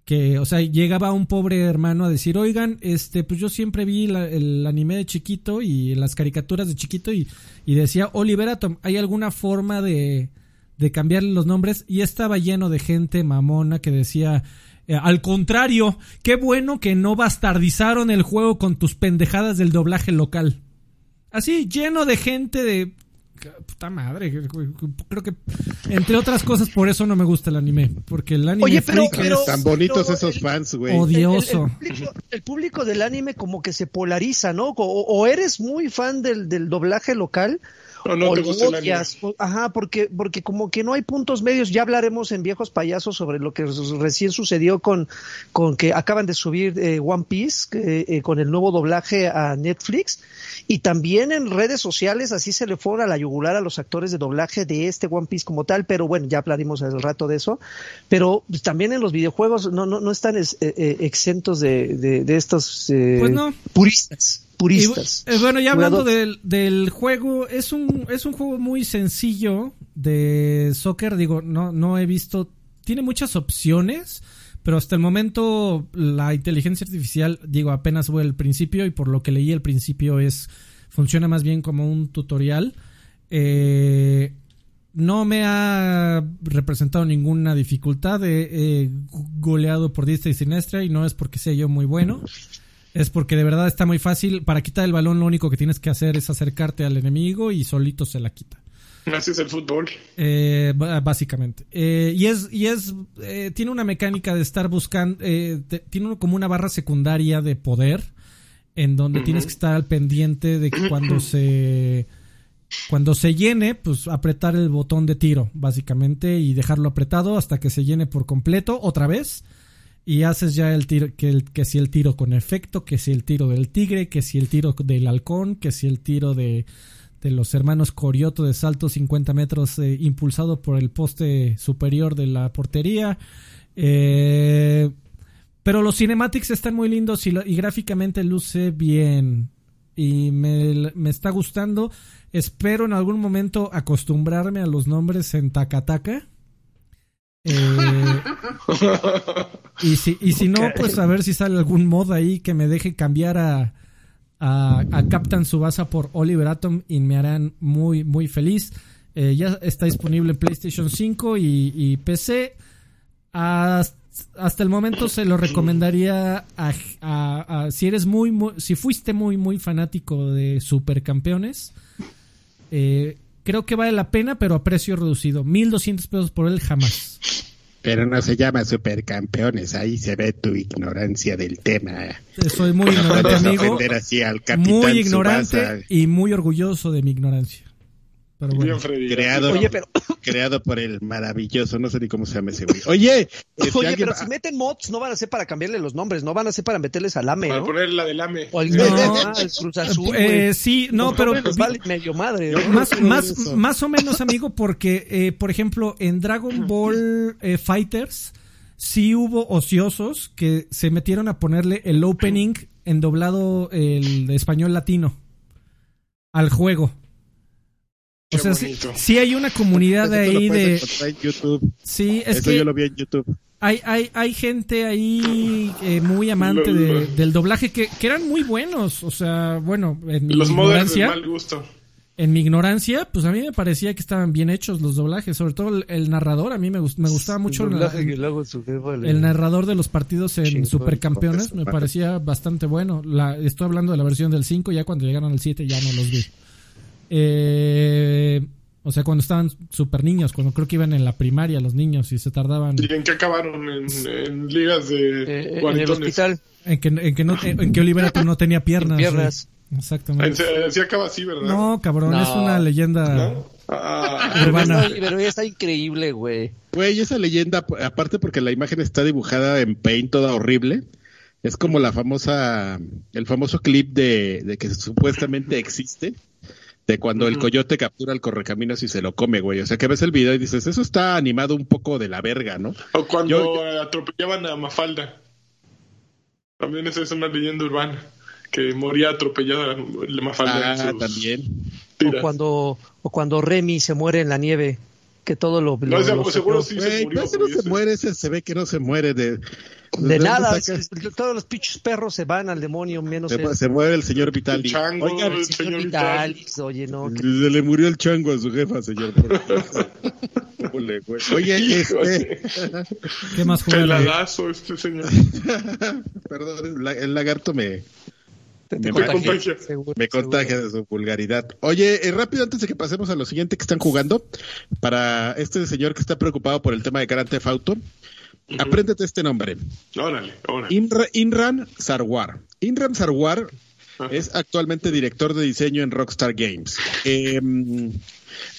Que, o sea, llegaba un pobre hermano a decir, oigan, este, pues yo siempre vi el anime de chiquito y las caricaturas de chiquito y, decía, Oliver Atom, ¿hay alguna forma de, de cambiarle los nombres? Y estaba lleno de gente mamona que decía, eh, al contrario, qué bueno que no bastardizaron el juego con tus pendejadas del doblaje local. Así, lleno de gente de puta madre. Creo que, entre otras cosas, por eso no me gusta el anime. Porque el anime. Oye, pero, tan bonitos esos fans, güey. Odioso. El, público, del anime, como que se polariza, ¿no? O, eres muy fan del, del doblaje local, no, Ajá, porque, porque como que no hay puntos medios. Ya hablaremos en Viejos Payasos sobre lo que recién sucedió con, con que acaban de subir eh, One Piece eh, con el nuevo doblaje a Netflix. Y también en redes sociales así se le fue a la yugular a los actores de doblaje de este One Piece como tal. Pero bueno, ya hablaremos el rato de eso. Pero pues, también en los videojuegos no, no, no están eh, exentos de, de, estos pues puristas puristas. Eh, bueno, ya hablando del, del, juego, es un, es un juego muy sencillo de soccer, digo, no, no he visto, tiene muchas opciones, pero hasta el momento la inteligencia artificial, digo, apenas fue el principio y por lo que leí al principio es, funciona más bien como un tutorial. Eh, no me ha representado ninguna dificultad, he, goleado por diestra y siniestra y no es porque sea yo muy bueno es porque de verdad está muy fácil. Para quitar el balón lo único que tienes que hacer es acercarte al enemigo y solito se la quita. Es el fútbol. Eh, básicamente. Eh, y es, y es, eh, tiene una mecánica de estar buscando, tiene como una barra secundaria de poder en donde tienes que estar al pendiente de que cuando [CLEARS THROAT] se, cuando se llene, pues apretar el botón de tiro, básicamente, y dejarlo apretado hasta que se llene por completo otra vez y haces ya el tiro, que, el, que si el tiro con efecto, que si el tiro del tigre, que si el tiro del halcón, que si el tiro de, de los hermanos Corioto de salto 50 metros eh, impulsado por el poste superior de la portería. Eh, Pero los cinematics están muy lindos y, lo- y gráficamente luce bien. Y me, me está gustando. Espero en algún momento acostumbrarme a los nombres en Takataka. Eh, [LAUGHS] y si, y si no, pues a ver si sale algún mod ahí que me deje cambiar a, a, a Captain Subasa por Oliver Atom y me harán muy, muy feliz. Eh, ya está disponible en PlayStation 5 y, PC. Hasta, el momento se lo recomendaría si eres muy, muy, si fuiste muy, muy fanático de Supercampeones. Eh, creo que vale la pena, pero a precio reducido. 1200 pesos por él jamás. Pero no se llama supercampeones, ahí se ve tu ignorancia del tema. Soy muy No ignorante, amigo. así al Muy ignorante y muy orgulloso de mi ignorancia. Pero bueno. Bien, Freddy. creado, Oye, pero, [LAUGHS] creado por el maravilloso, no sé ni cómo se llama ese güey. Oye, este, oye, alguien pero va- si meten mods, no van a ser para cambiarle los nombres, no van a ser para meterles al AME, Para ¿no? poner la del AME. O el, No. ah, el Cruz Azul, Eh, sí, no, pero vale medio madre. ¿no? más, más, más o menos, amigo, porque, eh, por ejemplo, en Dragon Ball eh, Fighters sí hubo ociosos que se metieron a ponerle el opening en doblado el español latino al juego. O sea, sí, hay una comunidad [LAUGHS] lo ahí de... en YouTube. Sí, es Eso que yo lo vi en YouTube. hay, hay, hay gente ahí eh, muy amante de- del doblaje que, que eran muy buenos. O sea, bueno, en mi Los de ignorancia... mal gusto. En mi ignorancia, pues a mí me parecía que estaban bien hechos los doblajes, sobre todo el, el narrador, a mí me, gust- me gustaba mucho el, doblaje que luego su jefa le- el narrador de los partidos en Chingón, Supercampeones, me de parecía bastante bueno. La, estoy hablando de la versión del 5, ya cuando llegaron al 7 ya no los vi. Eh, o sea, cuando estaban super niños, cuando creo que iban en la primaria los niños y se tardaban ¿Y en qué acabaron? En, en ligas de Eh, en el hospital, en que, en que, no, en que Oliver Atom no tenía piernas. piernas. sí. Exactamente. En- Así acaba así, ¿verdad? No, cabrón, No. es una leyenda ¿No? Ah. Está- pero ya está increíble, güey. Güey, esa leyenda, aparte porque la imagen está dibujada en paint toda horrible, es como la famosa, el famoso clip de, de que supuestamente existe, de cuando el coyote captura al correcaminos y se lo come, güey. O sea, que ves el video y dices, eso está animado un poco de la verga, ¿no? o cuando Yo- atropellaban a Mafalda. También esa es una leyenda urbana. Que moría atropellada la Mafalda. Ah, sus también. O cuando, o cuando Remy se muere en la nieve, que todo lo... No, lo- ese- lo- seguro sí se murió. pero ese no se muere, ese se ve que no se muere de... De nada, todos los pinches perros se van al demonio, menos Se, muere el señor Vitali. El chango, Oigan, el Señor señor Vitalis, oye, no, que- se le murió el chango a su jefa, señor. [LAUGHS] Ole, güey. Oye, este... ¿Qué más [LAUGHS] juega? Peladazo este señor. [LAUGHS] Perdón, el la- el lagarto me, te, me contagia, contagia. seguro, me contagia de su vulgaridad. Oye, eh, rápido antes de que pasemos a lo siguiente que están jugando, para este señor que está preocupado por el tema de Grand Theft Auto, apréndete este nombre. Órale, órale. Imra- Imran Sarwar. Imran Sarwar Ajá. es actualmente director de diseño en Rockstar Games. Eh,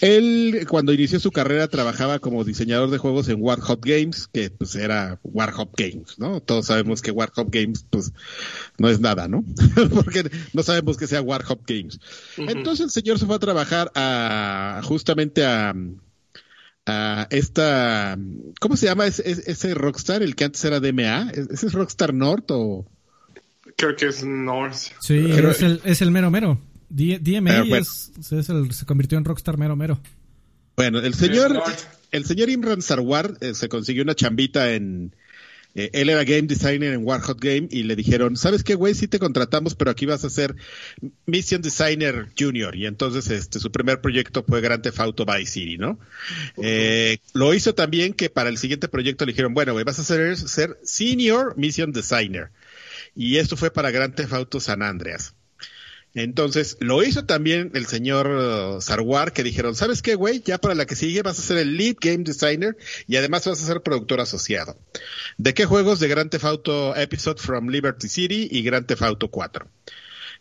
él, cuando inició su carrera, trabajaba como diseñador de juegos en Warhol Games, que pues era Warhol Games, ¿no? Todos sabemos que Warhol Games, pues, no es nada, ¿no? [LAUGHS] Porque no sabemos que sea Warhol Games. Entonces el señor se fue a trabajar a, justamente a, a esta, ¿cómo se llama ese, ese Rockstar, el que antes era DMA? ¿Ese es Rockstar North o...? Creo que es North. Sí, Pero- es, el, es el mero mero. D- DMA Pero bueno. es, es el- se convirtió en Rockstar mero mero. Bueno, el señor, el señor Imran Sarwar eh, se consiguió una chambita en, eh, él era game designer en Warhol Game y le dijeron, ¿sabes qué, güey? Sí te contratamos, pero aquí vas a ser Mission Designer Junior. Y entonces este, su primer proyecto fue Grand Theft Auto Vice City, ¿no? Eh, lo hizo también que para el siguiente proyecto le dijeron, bueno, güey, vas a ser, ser Senior Mission Designer. Y esto fue para Grand Theft Auto San Andreas. Entonces, lo hizo también el señor uh, Sarwar, que dijeron, ¿sabes qué, güey? Ya para la que sigue vas a ser el lead game designer y además vas a ser productor asociado. ¿De qué juegos? De Grand Theft Auto Episode from Liberty City y Grand Theft Auto 4.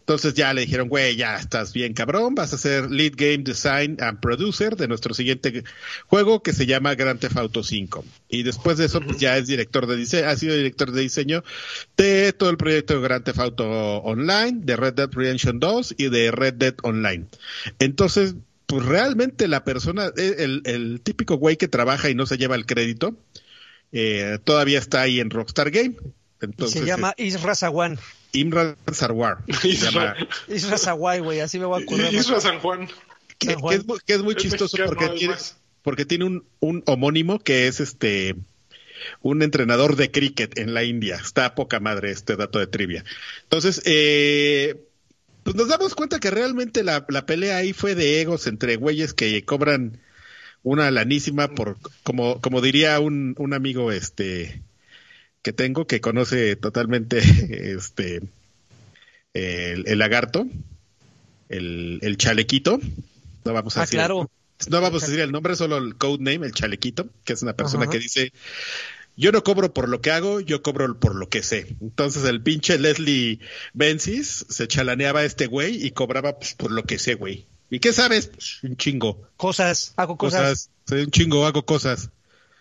Entonces ya le dijeron, güey, ya estás bien cabrón, vas a ser lead game design and producer de nuestro siguiente juego que se llama Grand Theft Auto 5. Y después de eso pues, ya es director de diseño, ha sido director de diseño de todo el proyecto de Grand Theft Auto Online, de Red Dead Redemption 2 y de Red Dead Online. Entonces, pues realmente la persona, eh, el, el típico güey que trabaja y no se lleva el crédito, eh, todavía está ahí en Rockstar Game. Entonces, se llama Isra Zawan. Imran Sarwar. [LAUGHS] Se Isra. llama- Isra Zawai, güey, así me voy a acordar. Isra San Juan. que, San que es, muy- que es muy Es chistoso mexicano, porque tiene, además. porque tiene un, un homónimo que es este un entrenador de cricket en la India. Está a poca madre este dato de trivia. Entonces, eh, pues nos damos cuenta que realmente la, la pelea ahí fue de egos entre güeyes que cobran una lanísima por, como, como diría un, un amigo este que tengo que conoce totalmente [LAUGHS] este el, el lagarto, el, el chalequito. No vamos a Ah, decir claro. no vamos a decir el nombre, solo el codename, el chalequito, que es una persona Ajá. que dice, yo no cobro por lo que hago, yo cobro por lo que sé. Entonces el pinche Leslie Bensis se chalaneaba a este güey y cobraba pues, por lo que sé, güey. ¿Y qué sabes? Pues, un chingo. Cosas, hago cosas. Cosas. Soy un chingo, hago cosas.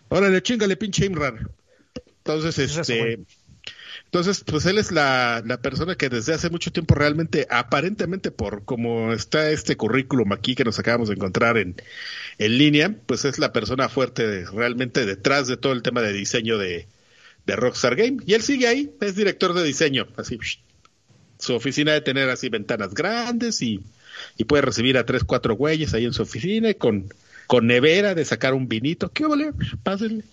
Órale, chingale, pinche Imran. Entonces, este... Entonces, pues él es la, la persona que desde hace mucho tiempo realmente, aparentemente por como está este currículum aquí que nos acabamos de encontrar en, en línea, pues es la persona fuerte de- realmente detrás de todo el tema de diseño de, de Rockstar Game. Y él sigue ahí, es director de diseño, así. Su oficina de tener así ventanas grandes y, y puede recibir a tres, cuatro güeyes ahí en su oficina y con, con nevera de sacar un vinito. ¿Qué vale? Pásenle.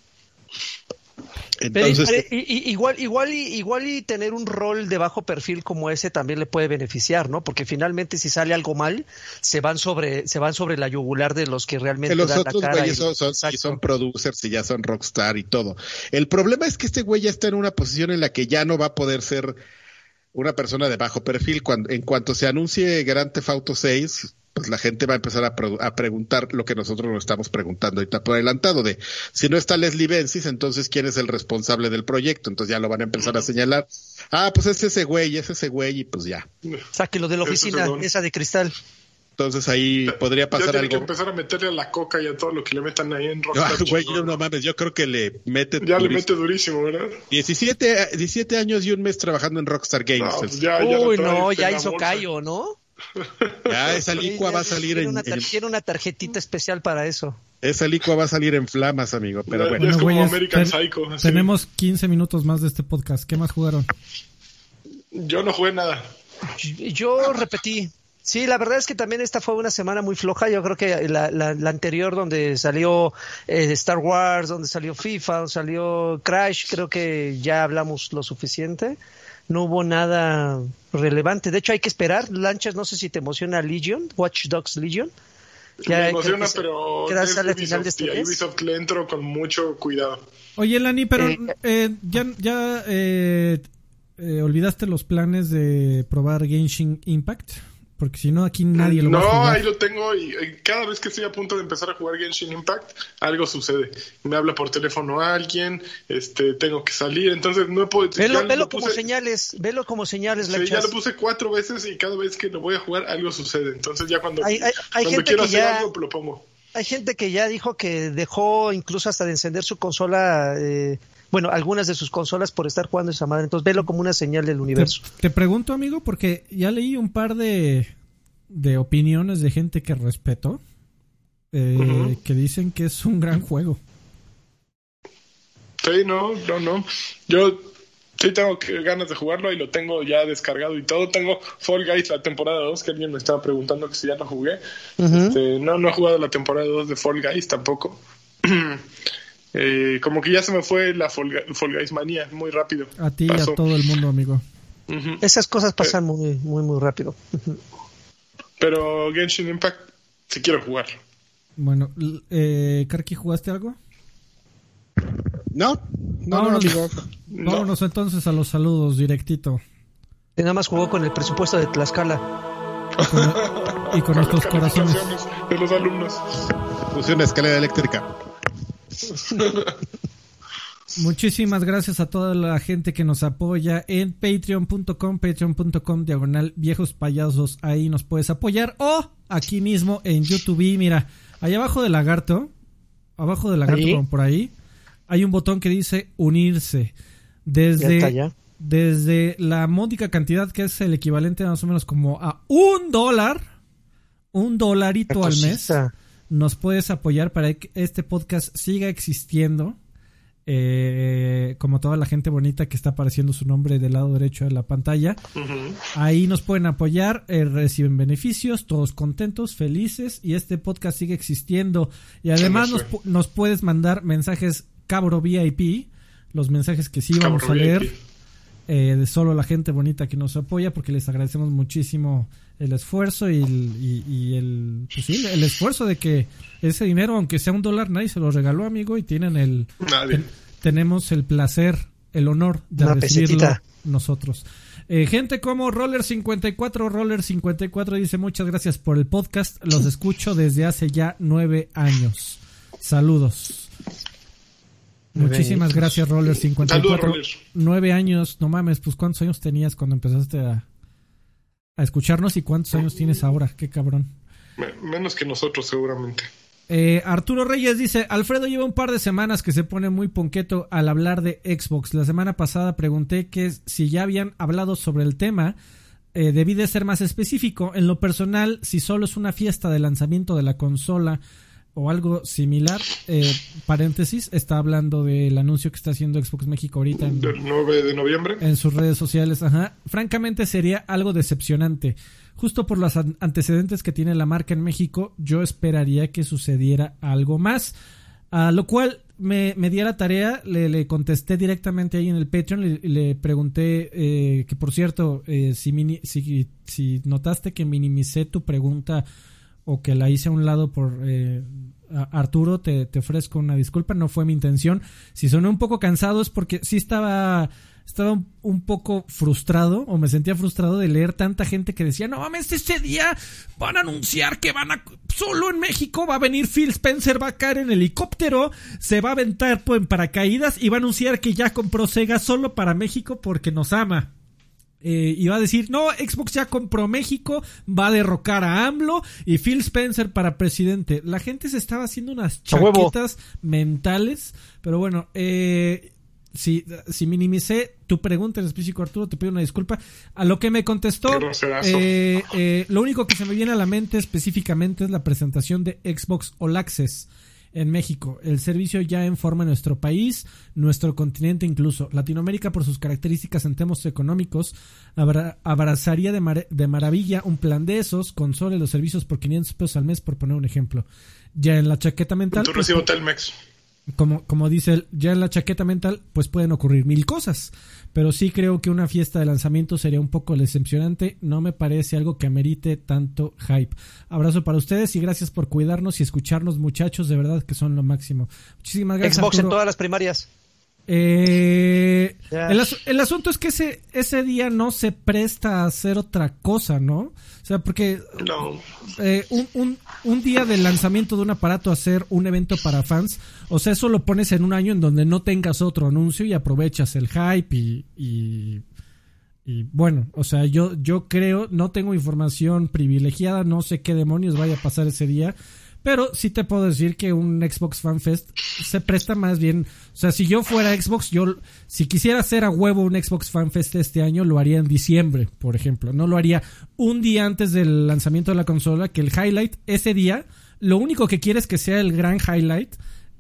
Entonces, pero, i- igual, igual, y, igual y tener un rol de bajo perfil como ese también le puede beneficiar, ¿no? Porque finalmente si sale algo mal, se van sobre, se van sobre la yugular de los que realmente Que los dan otros la cara. y- son, son, y son producers y ya son rockstar y todo. El problema es que este güey ya está en una posición en la que ya no va a poder ser una persona de bajo perfil. Cuando, en cuanto se anuncie Grand Theft Auto 6, pues la gente va a empezar a, pro- a preguntar lo que nosotros nos estamos preguntando ahorita por adelantado de si no está Leslie Bensis, entonces quién es el responsable del proyecto. Entonces ya lo van a empezar a señalar. Ah, pues es ese güey, es ese güey y pues ya. Sáquelo de la oficina, es esa de cristal. Entonces ahí podría Ya pasar que algo. empezar a meterle a la coca y a todo lo que le metan ahí en Ah, Rockstar. güey, chingón. no mames, yo creo que le mete ya le mete durísimo, ¿verdad? 17, 17 años y un mes trabajando en Rockstar Games. No, pues ya, ya Uy, no, ya hizo bolsa. callo, ¿no? Ya [LAUGHS] esa licua va a salir tiene en, una, tar- en- tiene una tarjetita especial para eso. esa licua va a salir en flamas, amigo. Pero bueno, es como güeyes, American ten- Psycho. así. Tenemos 15 minutos más de este podcast. ¿Qué más jugaron? Yo no jugué nada. Yo repetí. Sí, la verdad es que también esta fue una semana muy floja. Yo creo que la, la- la anterior, donde salió eh, Star Wars, donde salió FIFA, donde salió Crash, creo que ya hablamos lo suficiente. No hubo nada relevante. De hecho, hay que esperar. Lanchas, no sé si te emociona Legion, Watch Dogs Legion. Ya me emociona, que pero que es final de este a. Ubisoft le entro con mucho cuidado. Oye, Lani, pero Eh, eh, ya, ya eh, eh, olvidaste los planes de probar Genshin Impact. Porque si no, aquí nadie lo no, va a jugar. ahí lo tengo y, y cada vez que estoy a punto de empezar a jugar Genshin Impact, algo sucede. Me habla por teléfono alguien, este, tengo que salir, entonces no puedo... Velo, lo velo como señales, velo como señales, Sí, ya lo puse cuatro veces y cada vez que lo voy a jugar algo sucede. Entonces ya cuando, Hay- hay- hay cuando gente quiero que hacer ya- algo, lo pongo. Hay gente que ya dijo que dejó incluso hasta de encender su consola, eh, bueno, algunas de sus consolas por estar jugando esa madre. Entonces, velo como una señal del universo. te pregunto, amigo, porque ya leí un par de, de opiniones de gente que respeto. eh. Que dicen que es un gran juego. Sí, no, no, no. Yo sí tengo que- ganas de jugarlo y lo tengo ya descargado y todo. Tengo Fall Guys la temporada 2, que alguien me estaba preguntando que si ya lo jugué. Este, no, no he jugado la temporada 2 de Fall Guys tampoco. [CLEARS THROAT] Eh, como que ya se me fue la Fall, Ga- Fall Guys manía muy rápido. A ti y Pasó. a todo el mundo, amigo. Ujú. Esas cosas pasan muy, muy, muy rápido. Pero Genshin Impact sí quiero jugar. Bueno, eh, Karki, ¿jugaste algo? no, no, no, Vámonos. amigo. [LAUGHS] No. Vámonos entonces a los saludos, directito. Que nada más jugó con el presupuesto de Tlaxcala. Y con, y [LAUGHS] con nuestros corazones. De los alumnos. Una escalera eléctrica. [LAUGHS] Muchísimas gracias a toda la gente que nos apoya en patreon.com, patreon.com, diagonal viejos payasos. Ahí nos puedes apoyar. O aquí mismo en YouTube. Mira, ahí abajo del lagarto, abajo del lagarto, como por ahí, hay un botón que dice unirse. Desde, ya. desde la módica cantidad que es el equivalente más o menos como a un dólar, un dolarito al mes. Nos puedes apoyar para que este podcast siga existiendo eh, como toda la gente bonita que está apareciendo su nombre del lado derecho de la pantalla. Ahí nos pueden apoyar, eh, reciben beneficios, todos contentos, felices y este podcast sigue existiendo. Y además nos, nos, puedes mandar mensajes cabro VIP, los mensajes que sí vamos a leer. Eh, de solo la gente bonita que nos apoya porque les agradecemos muchísimo el esfuerzo y el, pues el, esfuerzo de que ese dinero, aunque sea un dólar, nadie se lo regaló, amigo, y tienen el... tenemos el placer, el honor de recibirlo nosotros. Eh, gente como Roller54, Roller54 dice muchas gracias por el podcast, los escucho desde hace ya nueve años. Saludos. Muchísimas gracias, Roller54. Nueve años, no mames, pues ¿cuántos años tenías cuando empezaste a, a escucharnos y cuántos años tienes ahora? Qué cabrón. Menos que nosotros, seguramente. Eh, Arturo Reyes dice, Alfredo lleva un par de semanas que se pone muy ponqueto al hablar de Xbox. La semana pasada pregunté que si ya habían hablado sobre el tema. Eh, debí de ser más específico. En lo personal, si solo es una fiesta de lanzamiento de la consola o algo similar. Eh, paréntesis, está hablando del anuncio que está haciendo Xbox México ahorita. En, ¿Del 9 de noviembre? En sus redes sociales, ajá. Francamente sería algo decepcionante. Justo por los antecedentes que tiene la marca en México, yo esperaría que sucediera algo más. A lo cual me, me di a la tarea, le, le, contesté directamente ahí en el Patreon, le, le pregunté eh, que por cierto, eh, si, si, si notaste que minimicé tu pregunta o que la hice a un lado por eh, Arturo, te, te, ofrezco una disculpa, no fue mi intención. Si soné un poco cansado es porque sí estaba, estaba un, poco frustrado o me sentía frustrado de leer tanta gente que decía, no mames, este día van a anunciar que van a, solo en México va a venir Phil Spencer, va a caer en helicóptero, se va a aventar en paracaídas y va a anunciar que ya compró Sega solo para México porque nos ama eh, y va a decir, no, Xbox ya compró México, va a derrocar a AMLO y Phil Spencer para presidente. La gente se estaba haciendo unas chaquetas mentales, pero bueno, eh, si, si minimicé tu pregunta en específico, Arturo, te pido una disculpa. A lo que me contestó, eh, eh, lo único que se me viene a la mente específicamente es la presentación de Xbox All Access en México. El servicio ya en forma en nuestro país, nuestro continente incluso. Latinoamérica, por sus características en temas económicos, abrazaría de, de, maravilla un plan de esos con solo los servicios por 500 pesos al mes, por poner un ejemplo. Ya en la chaqueta mental. Pues, Telmex como, como dice él, ya en la chaqueta mental, pues pueden ocurrir mil cosas. Pero sí creo que una fiesta de lanzamiento sería un poco decepcionante. No me parece algo que amerite tanto hype. Abrazo para ustedes y gracias por cuidarnos y escucharnos, muchachos. De verdad que son lo máximo. Muchísimas gracias. Xbox en todas las primarias. Eh, el, asunto es que ese, ese día no se presta a hacer otra cosa, ¿no? O sea, porque eh, un, un, día de lanzamiento de un aparato hacer un evento para fans, o sea, eso lo pones en un año en donde no tengas otro anuncio y aprovechas el hype y, y, y bueno, o sea, yo, yo creo, no tengo información privilegiada, no sé qué demonios vaya a pasar ese día, pero sí te puedo decir que un Xbox Fan Fest se presta más bien. O sea, si yo fuera Xbox, yo, si quisiera hacer a huevo un Xbox Fan Fest este año, lo haría en diciembre, por ejemplo. No lo haría un día antes del lanzamiento de la consola, que el highlight ese día, lo único que quieres que sea el gran highlight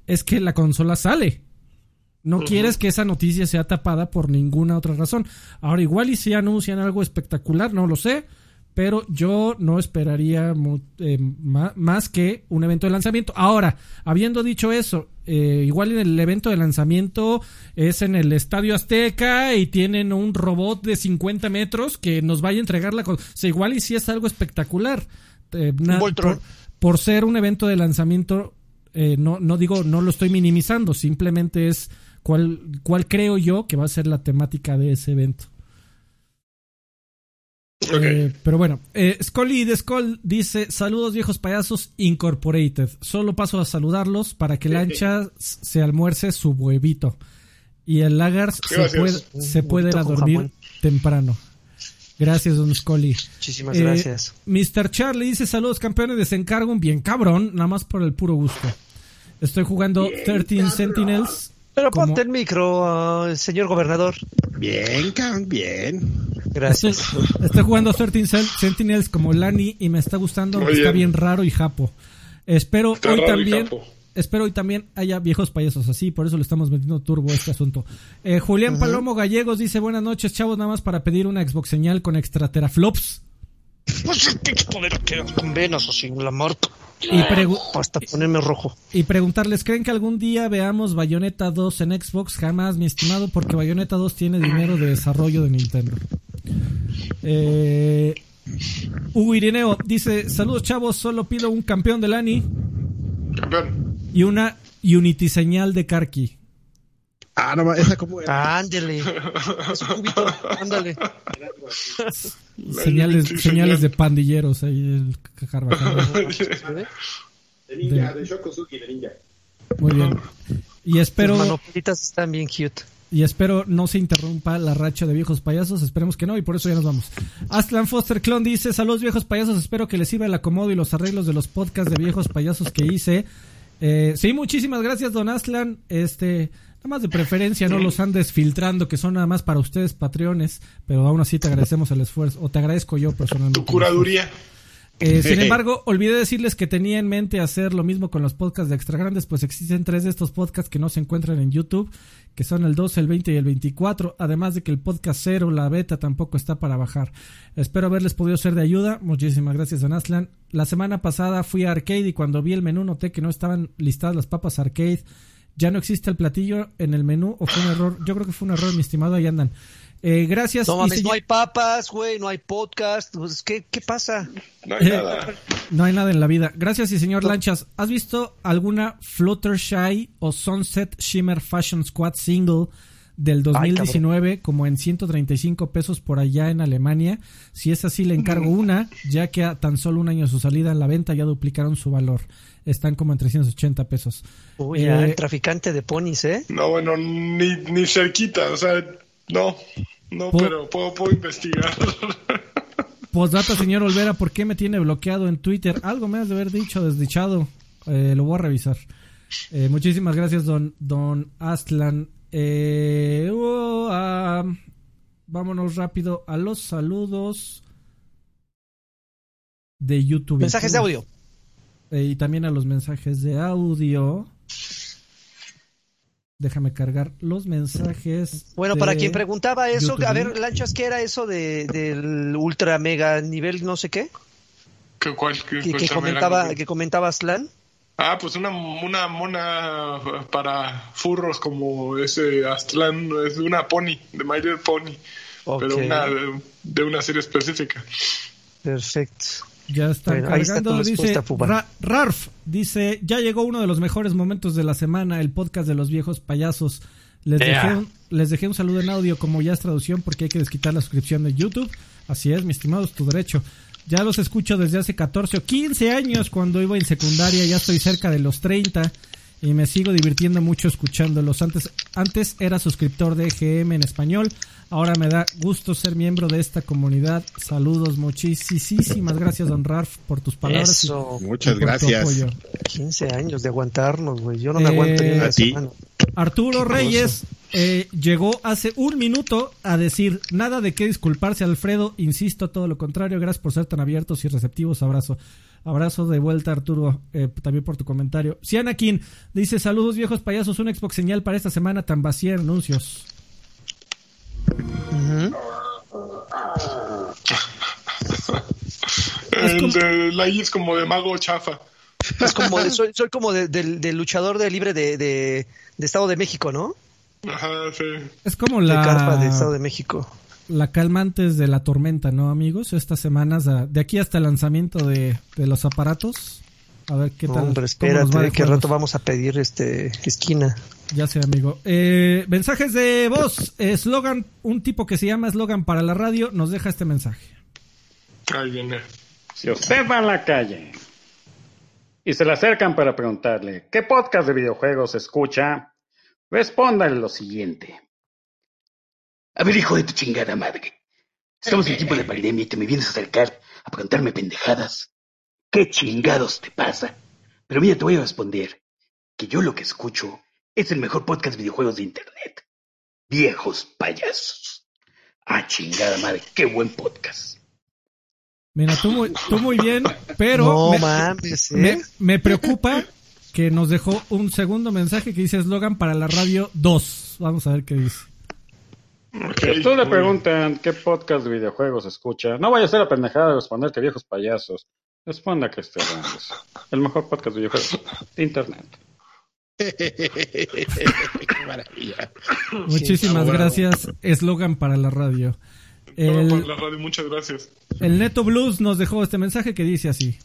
es que la consola sale. No quieres que esa noticia sea tapada por ninguna otra razón. Ahora, igual y si anuncian algo espectacular, no lo sé pero yo no esperaría eh, más, que un evento de lanzamiento. Ahora, habiendo dicho eso, eh, igual en el evento de lanzamiento es en el Estadio Azteca y tienen un robot de 50 metros que nos vaya a entregar la cosa. O sea, igual y si es algo espectacular. Eh, por, ser un evento de lanzamiento, no, no digo, no lo estoy minimizando, simplemente es cuál, cuál creo yo que va a ser la temática de ese evento. Eh, pero bueno, eh, Scully de Skull dice: Saludos viejos payasos Incorporated. Solo paso a saludarlos para que Lancha se almuerce su huevito. Y el Lagars se puede, se puede ir a dormir temprano. Gracias, don Scully. Muchísimas gracias. Eh, Mr. Charlie dice: Saludos, campeones. Desencargo un bien cabrón, nada más por el puro gusto. Estoy jugando 13 Sentinels pero ponte el micro, uh, señor gobernador. Bien, can, bien. Gracias. Estoy, jugando 13 Sentinels como Lani y me está gustando. está bien raro y japo. Espero hoy también. espero hoy también haya viejos payasos así, por eso le estamos metiendo turbo a este asunto. Eh, Julián Palomo Gallegos dice, buenas noches, chavos, nada más para pedir una Xbox señal con extra teraflops. Pues que poner con venas o sin la muerte. Y hasta ponerme rojo. Y preguntarles, ¿creen que algún día veamos Bayonetta 2 en Xbox? Jamás, mi estimado, porque Bayonetta 2 tiene dinero de desarrollo de Nintendo. Eh, Hugo Irineo dice, saludos chavos, solo pido un campeón del ANI. Campeón. Y una Unity señal de Karki. Ah, no, esa como era. Ándale. ándale. [LAUGHS] señales, señales de pandilleros ahí el [LAUGHS] De ninja, de, de Shokosuki, de ninja. Muy bien. Y espero. Los están bien cute. Y espero no se interrumpa la racha de viejos payasos. Esperemos que no, y por eso ya nos vamos. Aslan Foster Clon dice: Saludos viejos payasos. Espero que les sirva el acomodo y los arreglos de los podcasts de viejos payasos que hice. Eh, sí, muchísimas gracias, don Aslan. Este, nada más de preferencia no los andes filtrando, que son nada más para ustedes, patreones, pero aún así te agradecemos el esfuerzo, o te agradezco yo personalmente. Tu curaduría. Eh, [LAUGHS] sin embargo, olvidé decirles que tenía en mente hacer lo mismo con los podcasts de Extra Grandes, pues existen tres de estos podcasts que no se encuentran en YouTube, que son el 12, el 20 y el 24, además de que el podcast cero, la beta, tampoco está para bajar. Espero haberles podido ser de ayuda. Muchísimas gracias, Don Aslan. La semana pasada fui a Arcade y cuando vi el menú noté que no estaban listadas las papas Arcade. Ya no existe el platillo en el menú o fue un error. Yo creo que fue un error, mi estimado. Ahí andan. Eh, gracias. No no hay papas, güey, no hay podcast. Pues, ¿qué, ¿Qué pasa? No hay nada. [LAUGHS] no hay nada en la vida. Gracias y señor Lanchas. ¿Has visto alguna Fluttershy o Sunset Shimmer Fashion Squad single del 2019 como en 135 pesos por allá en Alemania? Si es así, le encargo una, ya que a tan solo un año de su salida en la venta ya duplicaron su valor. Están como en 380 pesos. Uy, eh, el traficante de ponis, ¿eh? No, bueno, ni, ni cerquita, o sea, no. No, pero puedo, puedo investigar. [LAUGHS] Posdata, señor Olvera, ¿por qué me tiene bloqueado en Twitter? Algo me has de haber dicho, desdichado. Eh, lo voy a revisar. Eh, muchísimas gracias, don, don Aslan. Eh, oh, ah, vámonos rápido a los saludos de YouTube. Mensajes de audio. Y también a los mensajes de audio. Déjame cargar los mensajes. Bueno, para quien preguntaba eso, a ver, Lanchas, ¿qué era eso de, del ultra mega nivel no sé qué? ¿Qué, cuál, que, comentaba, que comentaba Aslan. Ah, pues una, una mona para furros como ese Aslan, es una pony, de My Little Pony, pero una, de una serie específica. Perfecto. Ya está cargando, dice Rarf, dice, ya llegó uno de los mejores momentos de la semana, el podcast de los viejos payasos. Les, dejé un, les dejé un saludo en audio como ya es traducción porque hay que desquitar la suscripción de YouTube. Así es, mi estimado, es tu derecho. Ya los escucho desde hace 14 o 15 años cuando iba en secundaria, ya estoy cerca de los 30 y me sigo divirtiendo mucho escuchándolos. Antes, antes era suscriptor de EGM en español, Ahora me da gusto ser miembro de esta comunidad. Saludos, muchísimas gracias, don Ralph, por tus palabras. Muchas gracias. 15 años de aguantarnos, güey. Yo no me aguanto ni una semana. Arturo Reyes eh, llegó hace un minuto a decir nada de qué disculparse, Alfredo. Insisto, todo lo contrario. Gracias por ser tan abiertos y receptivos. Abrazo. Abrazo de vuelta, Arturo, eh, también por tu comentario. Sianakin dice: Saludos, viejos payasos. Un Xbox señal para esta semana tan vacía en anuncios el de la I es como de mago chafa. Es como soy, como del luchador de libre de, Estado de México, ¿no? Ajá, sí. Es como la... de Estado de México. La calma antes de la tormenta, ¿no, amigos? Estas semanas, de aquí hasta el lanzamiento de, los aparatos. A ver qué tal. Hombre, espérate, qué rato vamos a pedir este esquina. Ya sé, amigo. Eh, mensajes de voz. Eslogan, un tipo que se llama Eslogan para la radio nos deja este mensaje. Ahí viene. Si usted va a la calle y se le acercan para preguntarle qué podcast de videojuegos escucha, respóndale lo siguiente. A ver, hijo de tu chingada madre. Estamos en tiempo de pandemia y te me vienes a acercar a preguntarme pendejadas. ¿Qué chingados te pasa? Pero mira, te voy a responder que yo lo que escucho es el mejor podcast de videojuegos de internet. Viejos payasos. Ah, chingada madre, qué buen podcast. Mira, tú muy, tú muy bien, pero no, me, mames, ¿eh? me, preocupa que nos dejó un segundo mensaje que dice eslogan para la radio 2. Vamos a ver qué dice. Ok, Si tú le preguntan qué podcast de videojuegos escucha, no vaya a ser la pendejada de responder que viejos payasos. Responda que este es el mejor podcast de videojuegos de internet. [LAUGHS] Qué maravilla. Muchísimas gracias. Eslogan para la radio. El, por la radio, muchas gracias. el Neto Blues nos dejó este mensaje que dice así.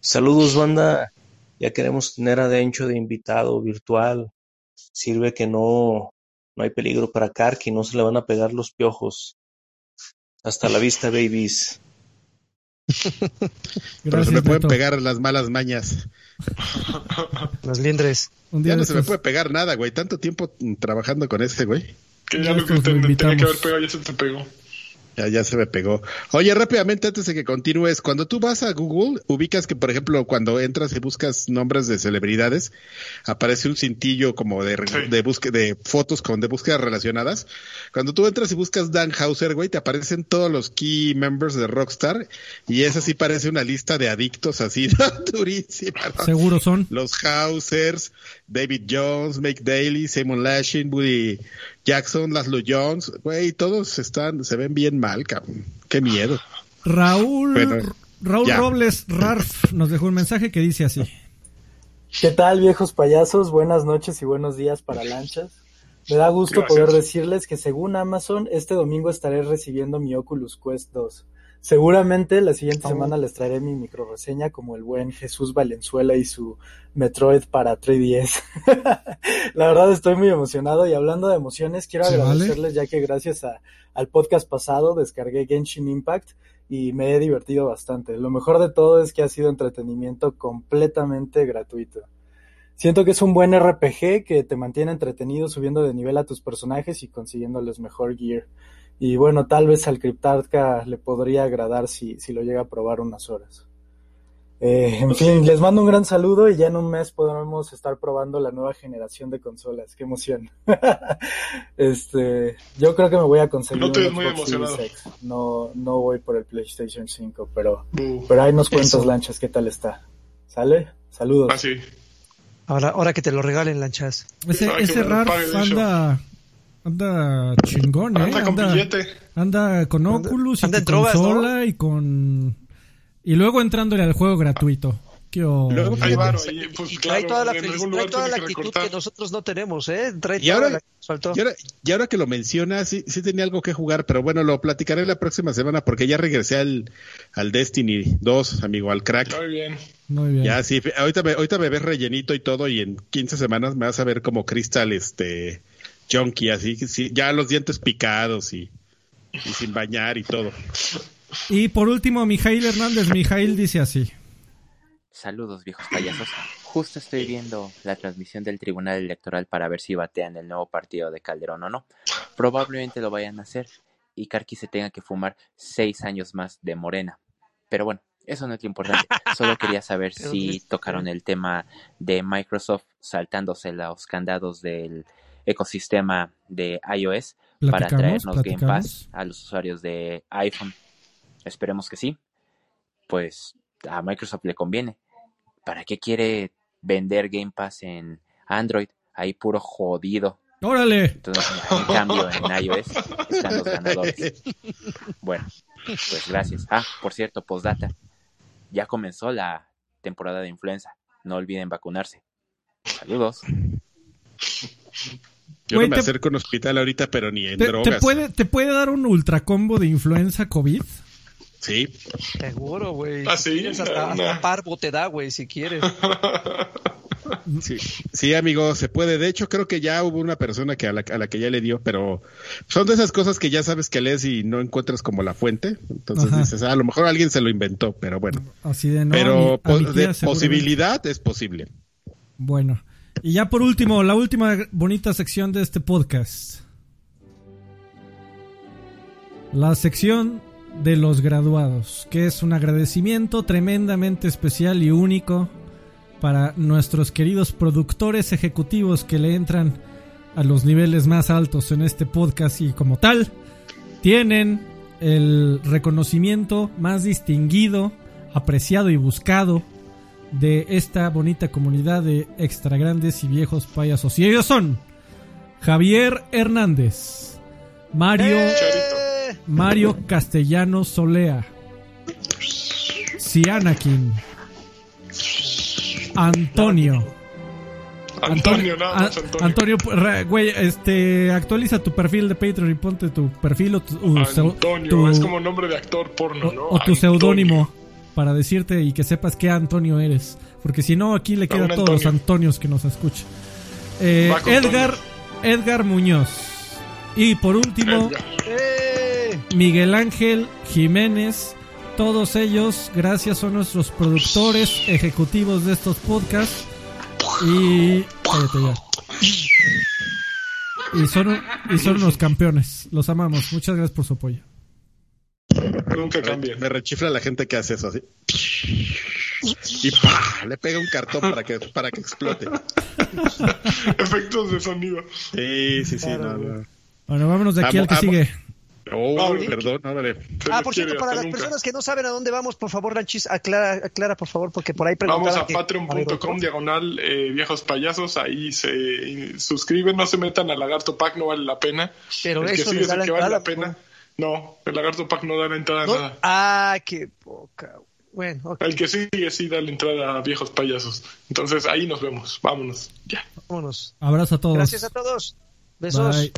Saludos, banda. Ya queremos tener a Dencho de invitado virtual. Sirve que no, no hay peligro para Karki, no se le van a pegar los piojos. Hasta la vista, babies. [LAUGHS] Pero se me pueden pegar las malas mañas. Las liendres. Un día Ya no se me puede pegar nada, güey. Tanto tiempo trabajando con este, güey. Que Ya ya lo que te, tenía que haber pegado ya se te pegó. Ya, ya se me pegó. Oye, rápidamente antes de que continúes, cuando tú vas a Google, ubicas que, por ejemplo, cuando entras y buscas nombres de celebridades, aparece un cintillo como de, Sí. de búsqueda, de fotos con de búsquedas relacionadas. Cuando tú entras y buscas Dan Hauser, güey, te aparecen todos los key members de Rockstar y esa sí parece una lista de adictos así [LAUGHS] durísima. ¿no? Seguro son. Los Hausers, David Jones, Make Daly, Simon Lashing, Woody Jackson, Laszlo Jones, güey, todos están, se ven bien mal, cabrón. Qué miedo. Raúl, Bueno, Raúl ya. Robles Rarf nos dejó un mensaje que dice así. ¿Qué tal, viejos payasos? Buenas noches y buenos días para lanchas. Me da gusto Gracias. poder decirles que según Amazon, este domingo estaré recibiendo mi Oculus Quest 2. Seguramente la siguiente Oh. semana les traeré mi micro reseña como el buen Jesús Valenzuela y su Metroid para 3DS. [LAUGHS] la verdad estoy muy emocionado y hablando de emociones quiero agradecerles ya que gracias a- al podcast pasado descargué Genshin Impact y me he divertido bastante. Lo mejor de todo es que ha sido entretenimiento completamente gratuito. Siento que es un buen RPG que te mantiene entretenido subiendo de nivel a tus personajes y consiguiéndoles mejor gear. Y bueno, tal vez al Cryptarca le podría agradar si, si lo llega a probar unas horas. Eh, en fin, les mando un gran saludo y ya en un mes podremos estar probando la nueva generación de consolas. Qué emoción. [LAUGHS] este, yo creo que me voy a conseguir No te un ves muy Xbox Series emocionado. X. No, no voy por el PlayStation 5, pero, pero ahí nos cuentas, lanchas, qué tal está. ¿Sale? Saludos. Ah, sí. Ahora, ahora que te lo regalen, lanchas. Ese, que ese de hecho. anda, anda chingón, ¿eh? Anda con Anda, billete. anda con Oculus anda y con drogas, ¿no? consola y con... Y luego entrándole al juego gratuito. ¿Qué o- Luego, Hay varo Y- ahí, pues y trae claro, toda la, trae toda que actitud recortar. que nosotros no tenemos, ¿eh? Trae Y toda ahora- la que nos faltó. Y ahora, y ahora que lo mencionas, sí, sí tenía algo que jugar, pero bueno, lo platicaré la próxima semana porque ya regresé al, al Destiny 2, amigo, al crack. Muy bien. Muy bien. Ya, sí, ahorita me, ahorita me ves rellenito y todo y en 15 semanas me vas a ver como Crystal, este, junkie, así, que sí, ya los dientes picados y, y sin bañar y todo. Y por último, Mijail Hernández. Mijail dice así. Saludos, viejos payasos. Justo estoy viendo la transmisión del Tribunal Electoral para ver si batean el nuevo partido de Calderón o no. Probablemente lo vayan a hacer y Karki se tenga que fumar seis años más de Morena. Pero bueno, eso no es lo importante. Solo quería saber [LAUGHS] si tocaron el tema de Microsoft saltándose los candados del ecosistema de iOS para traernos Game. Pass a los usuarios de iPhone. Esperemos que sí. Pues a Microsoft le conviene. ¿Para qué quiere vender Game Pass en Android? Ahí puro jodido. ¡Órale! Entonces, en cambio, en iOS están los ganadores. Bueno, pues gracias. Ah, por cierto, postdata. Ya comenzó la temporada de influenza. No olviden vacunarse. Saludos. Yo Güey, no me te- acerco a un hospital ahorita, pero ni en ¿Te, puede, ¿Te puede dar un ultracombo de influenza COVID? Sí, Seguro, güey. Ah, sí, Tienes hasta, hasta parvo te da, güey, si quieres. [LAUGHS] sí, sí, amigo, se puede. De hecho, creo que ya hubo una persona que a la, a la que ya le dio, pero son de esas cosas que ya sabes que lees y no encuentras como la fuente. Entonces Ajá. dices, ah, a lo mejor alguien se lo inventó, pero bueno. Así de no. pero a mi- a po- mi tía de posibilidad es posible. Bueno. Y ya por último, la última bonita sección de este podcast. La sección de los graduados, que es un agradecimiento tremendamente especial y único para nuestros queridos productores ejecutivos que le entran a los niveles más altos en este podcast y como tal tienen el reconocimiento más distinguido, apreciado y buscado de esta bonita comunidad de extra grandes y viejos payasos. Y ellos son Javier Hernández, Mario, ¡Eh! Mario Castellano Solea, Cianakin, Antonio. Antonio, Antonio. Güey, este, actualiza tu perfil de Patreon y ponte tu perfil o tu, u- seu- Antonio, tu- es como nombre de actor porno, o, ¿no? o tu seudónimo para decirte y que sepas qué Antonio eres. Porque si no, aquí le queda a todos los Antonio. Antonios que nos escuchan. Eh, Edgar, Edgar Muñoz. Y por último, Edgar. ¡Eh! Miguel Ángel Jiménez. Todos ellos, gracias, son nuestros productores ejecutivos de estos podcasts. Y. cállate ya. Y son, y son unos campeones. Los amamos. Muchas gracias por su apoyo. Nunca cambia. Me rechifla la gente que hace eso así. Y ¡pah! le pega un cartón para que, para que explote. [LAUGHS] Efectos de sonido. Sí, sí, sí. No, no. Bueno, vámonos de aquí Amo- al que amo- sigue. Oh, Vamos. perdón, órale. Se Ah, por cierto, para las nunca. personas que no saben a dónde vamos, por favor, Lanchis, aclara, aclara por favor, porque por ahí Vamos preguntaban a que- patreon.com diagonal eh, viejos payasos, ahí se suscriben, no se metan a Lagarto Pack, no vale la pena. Pero el que eso sigue les es da el la que vale la pena. No, el lagarto pack no da la entrada a nada. Ah, qué poca. Bueno. El que sigue sí da la entrada a viejos payasos. Entonces ahí nos vemos. Vámonos. Ya. Vámonos. Abrazo a todos. Gracias a todos. Besos. Bye.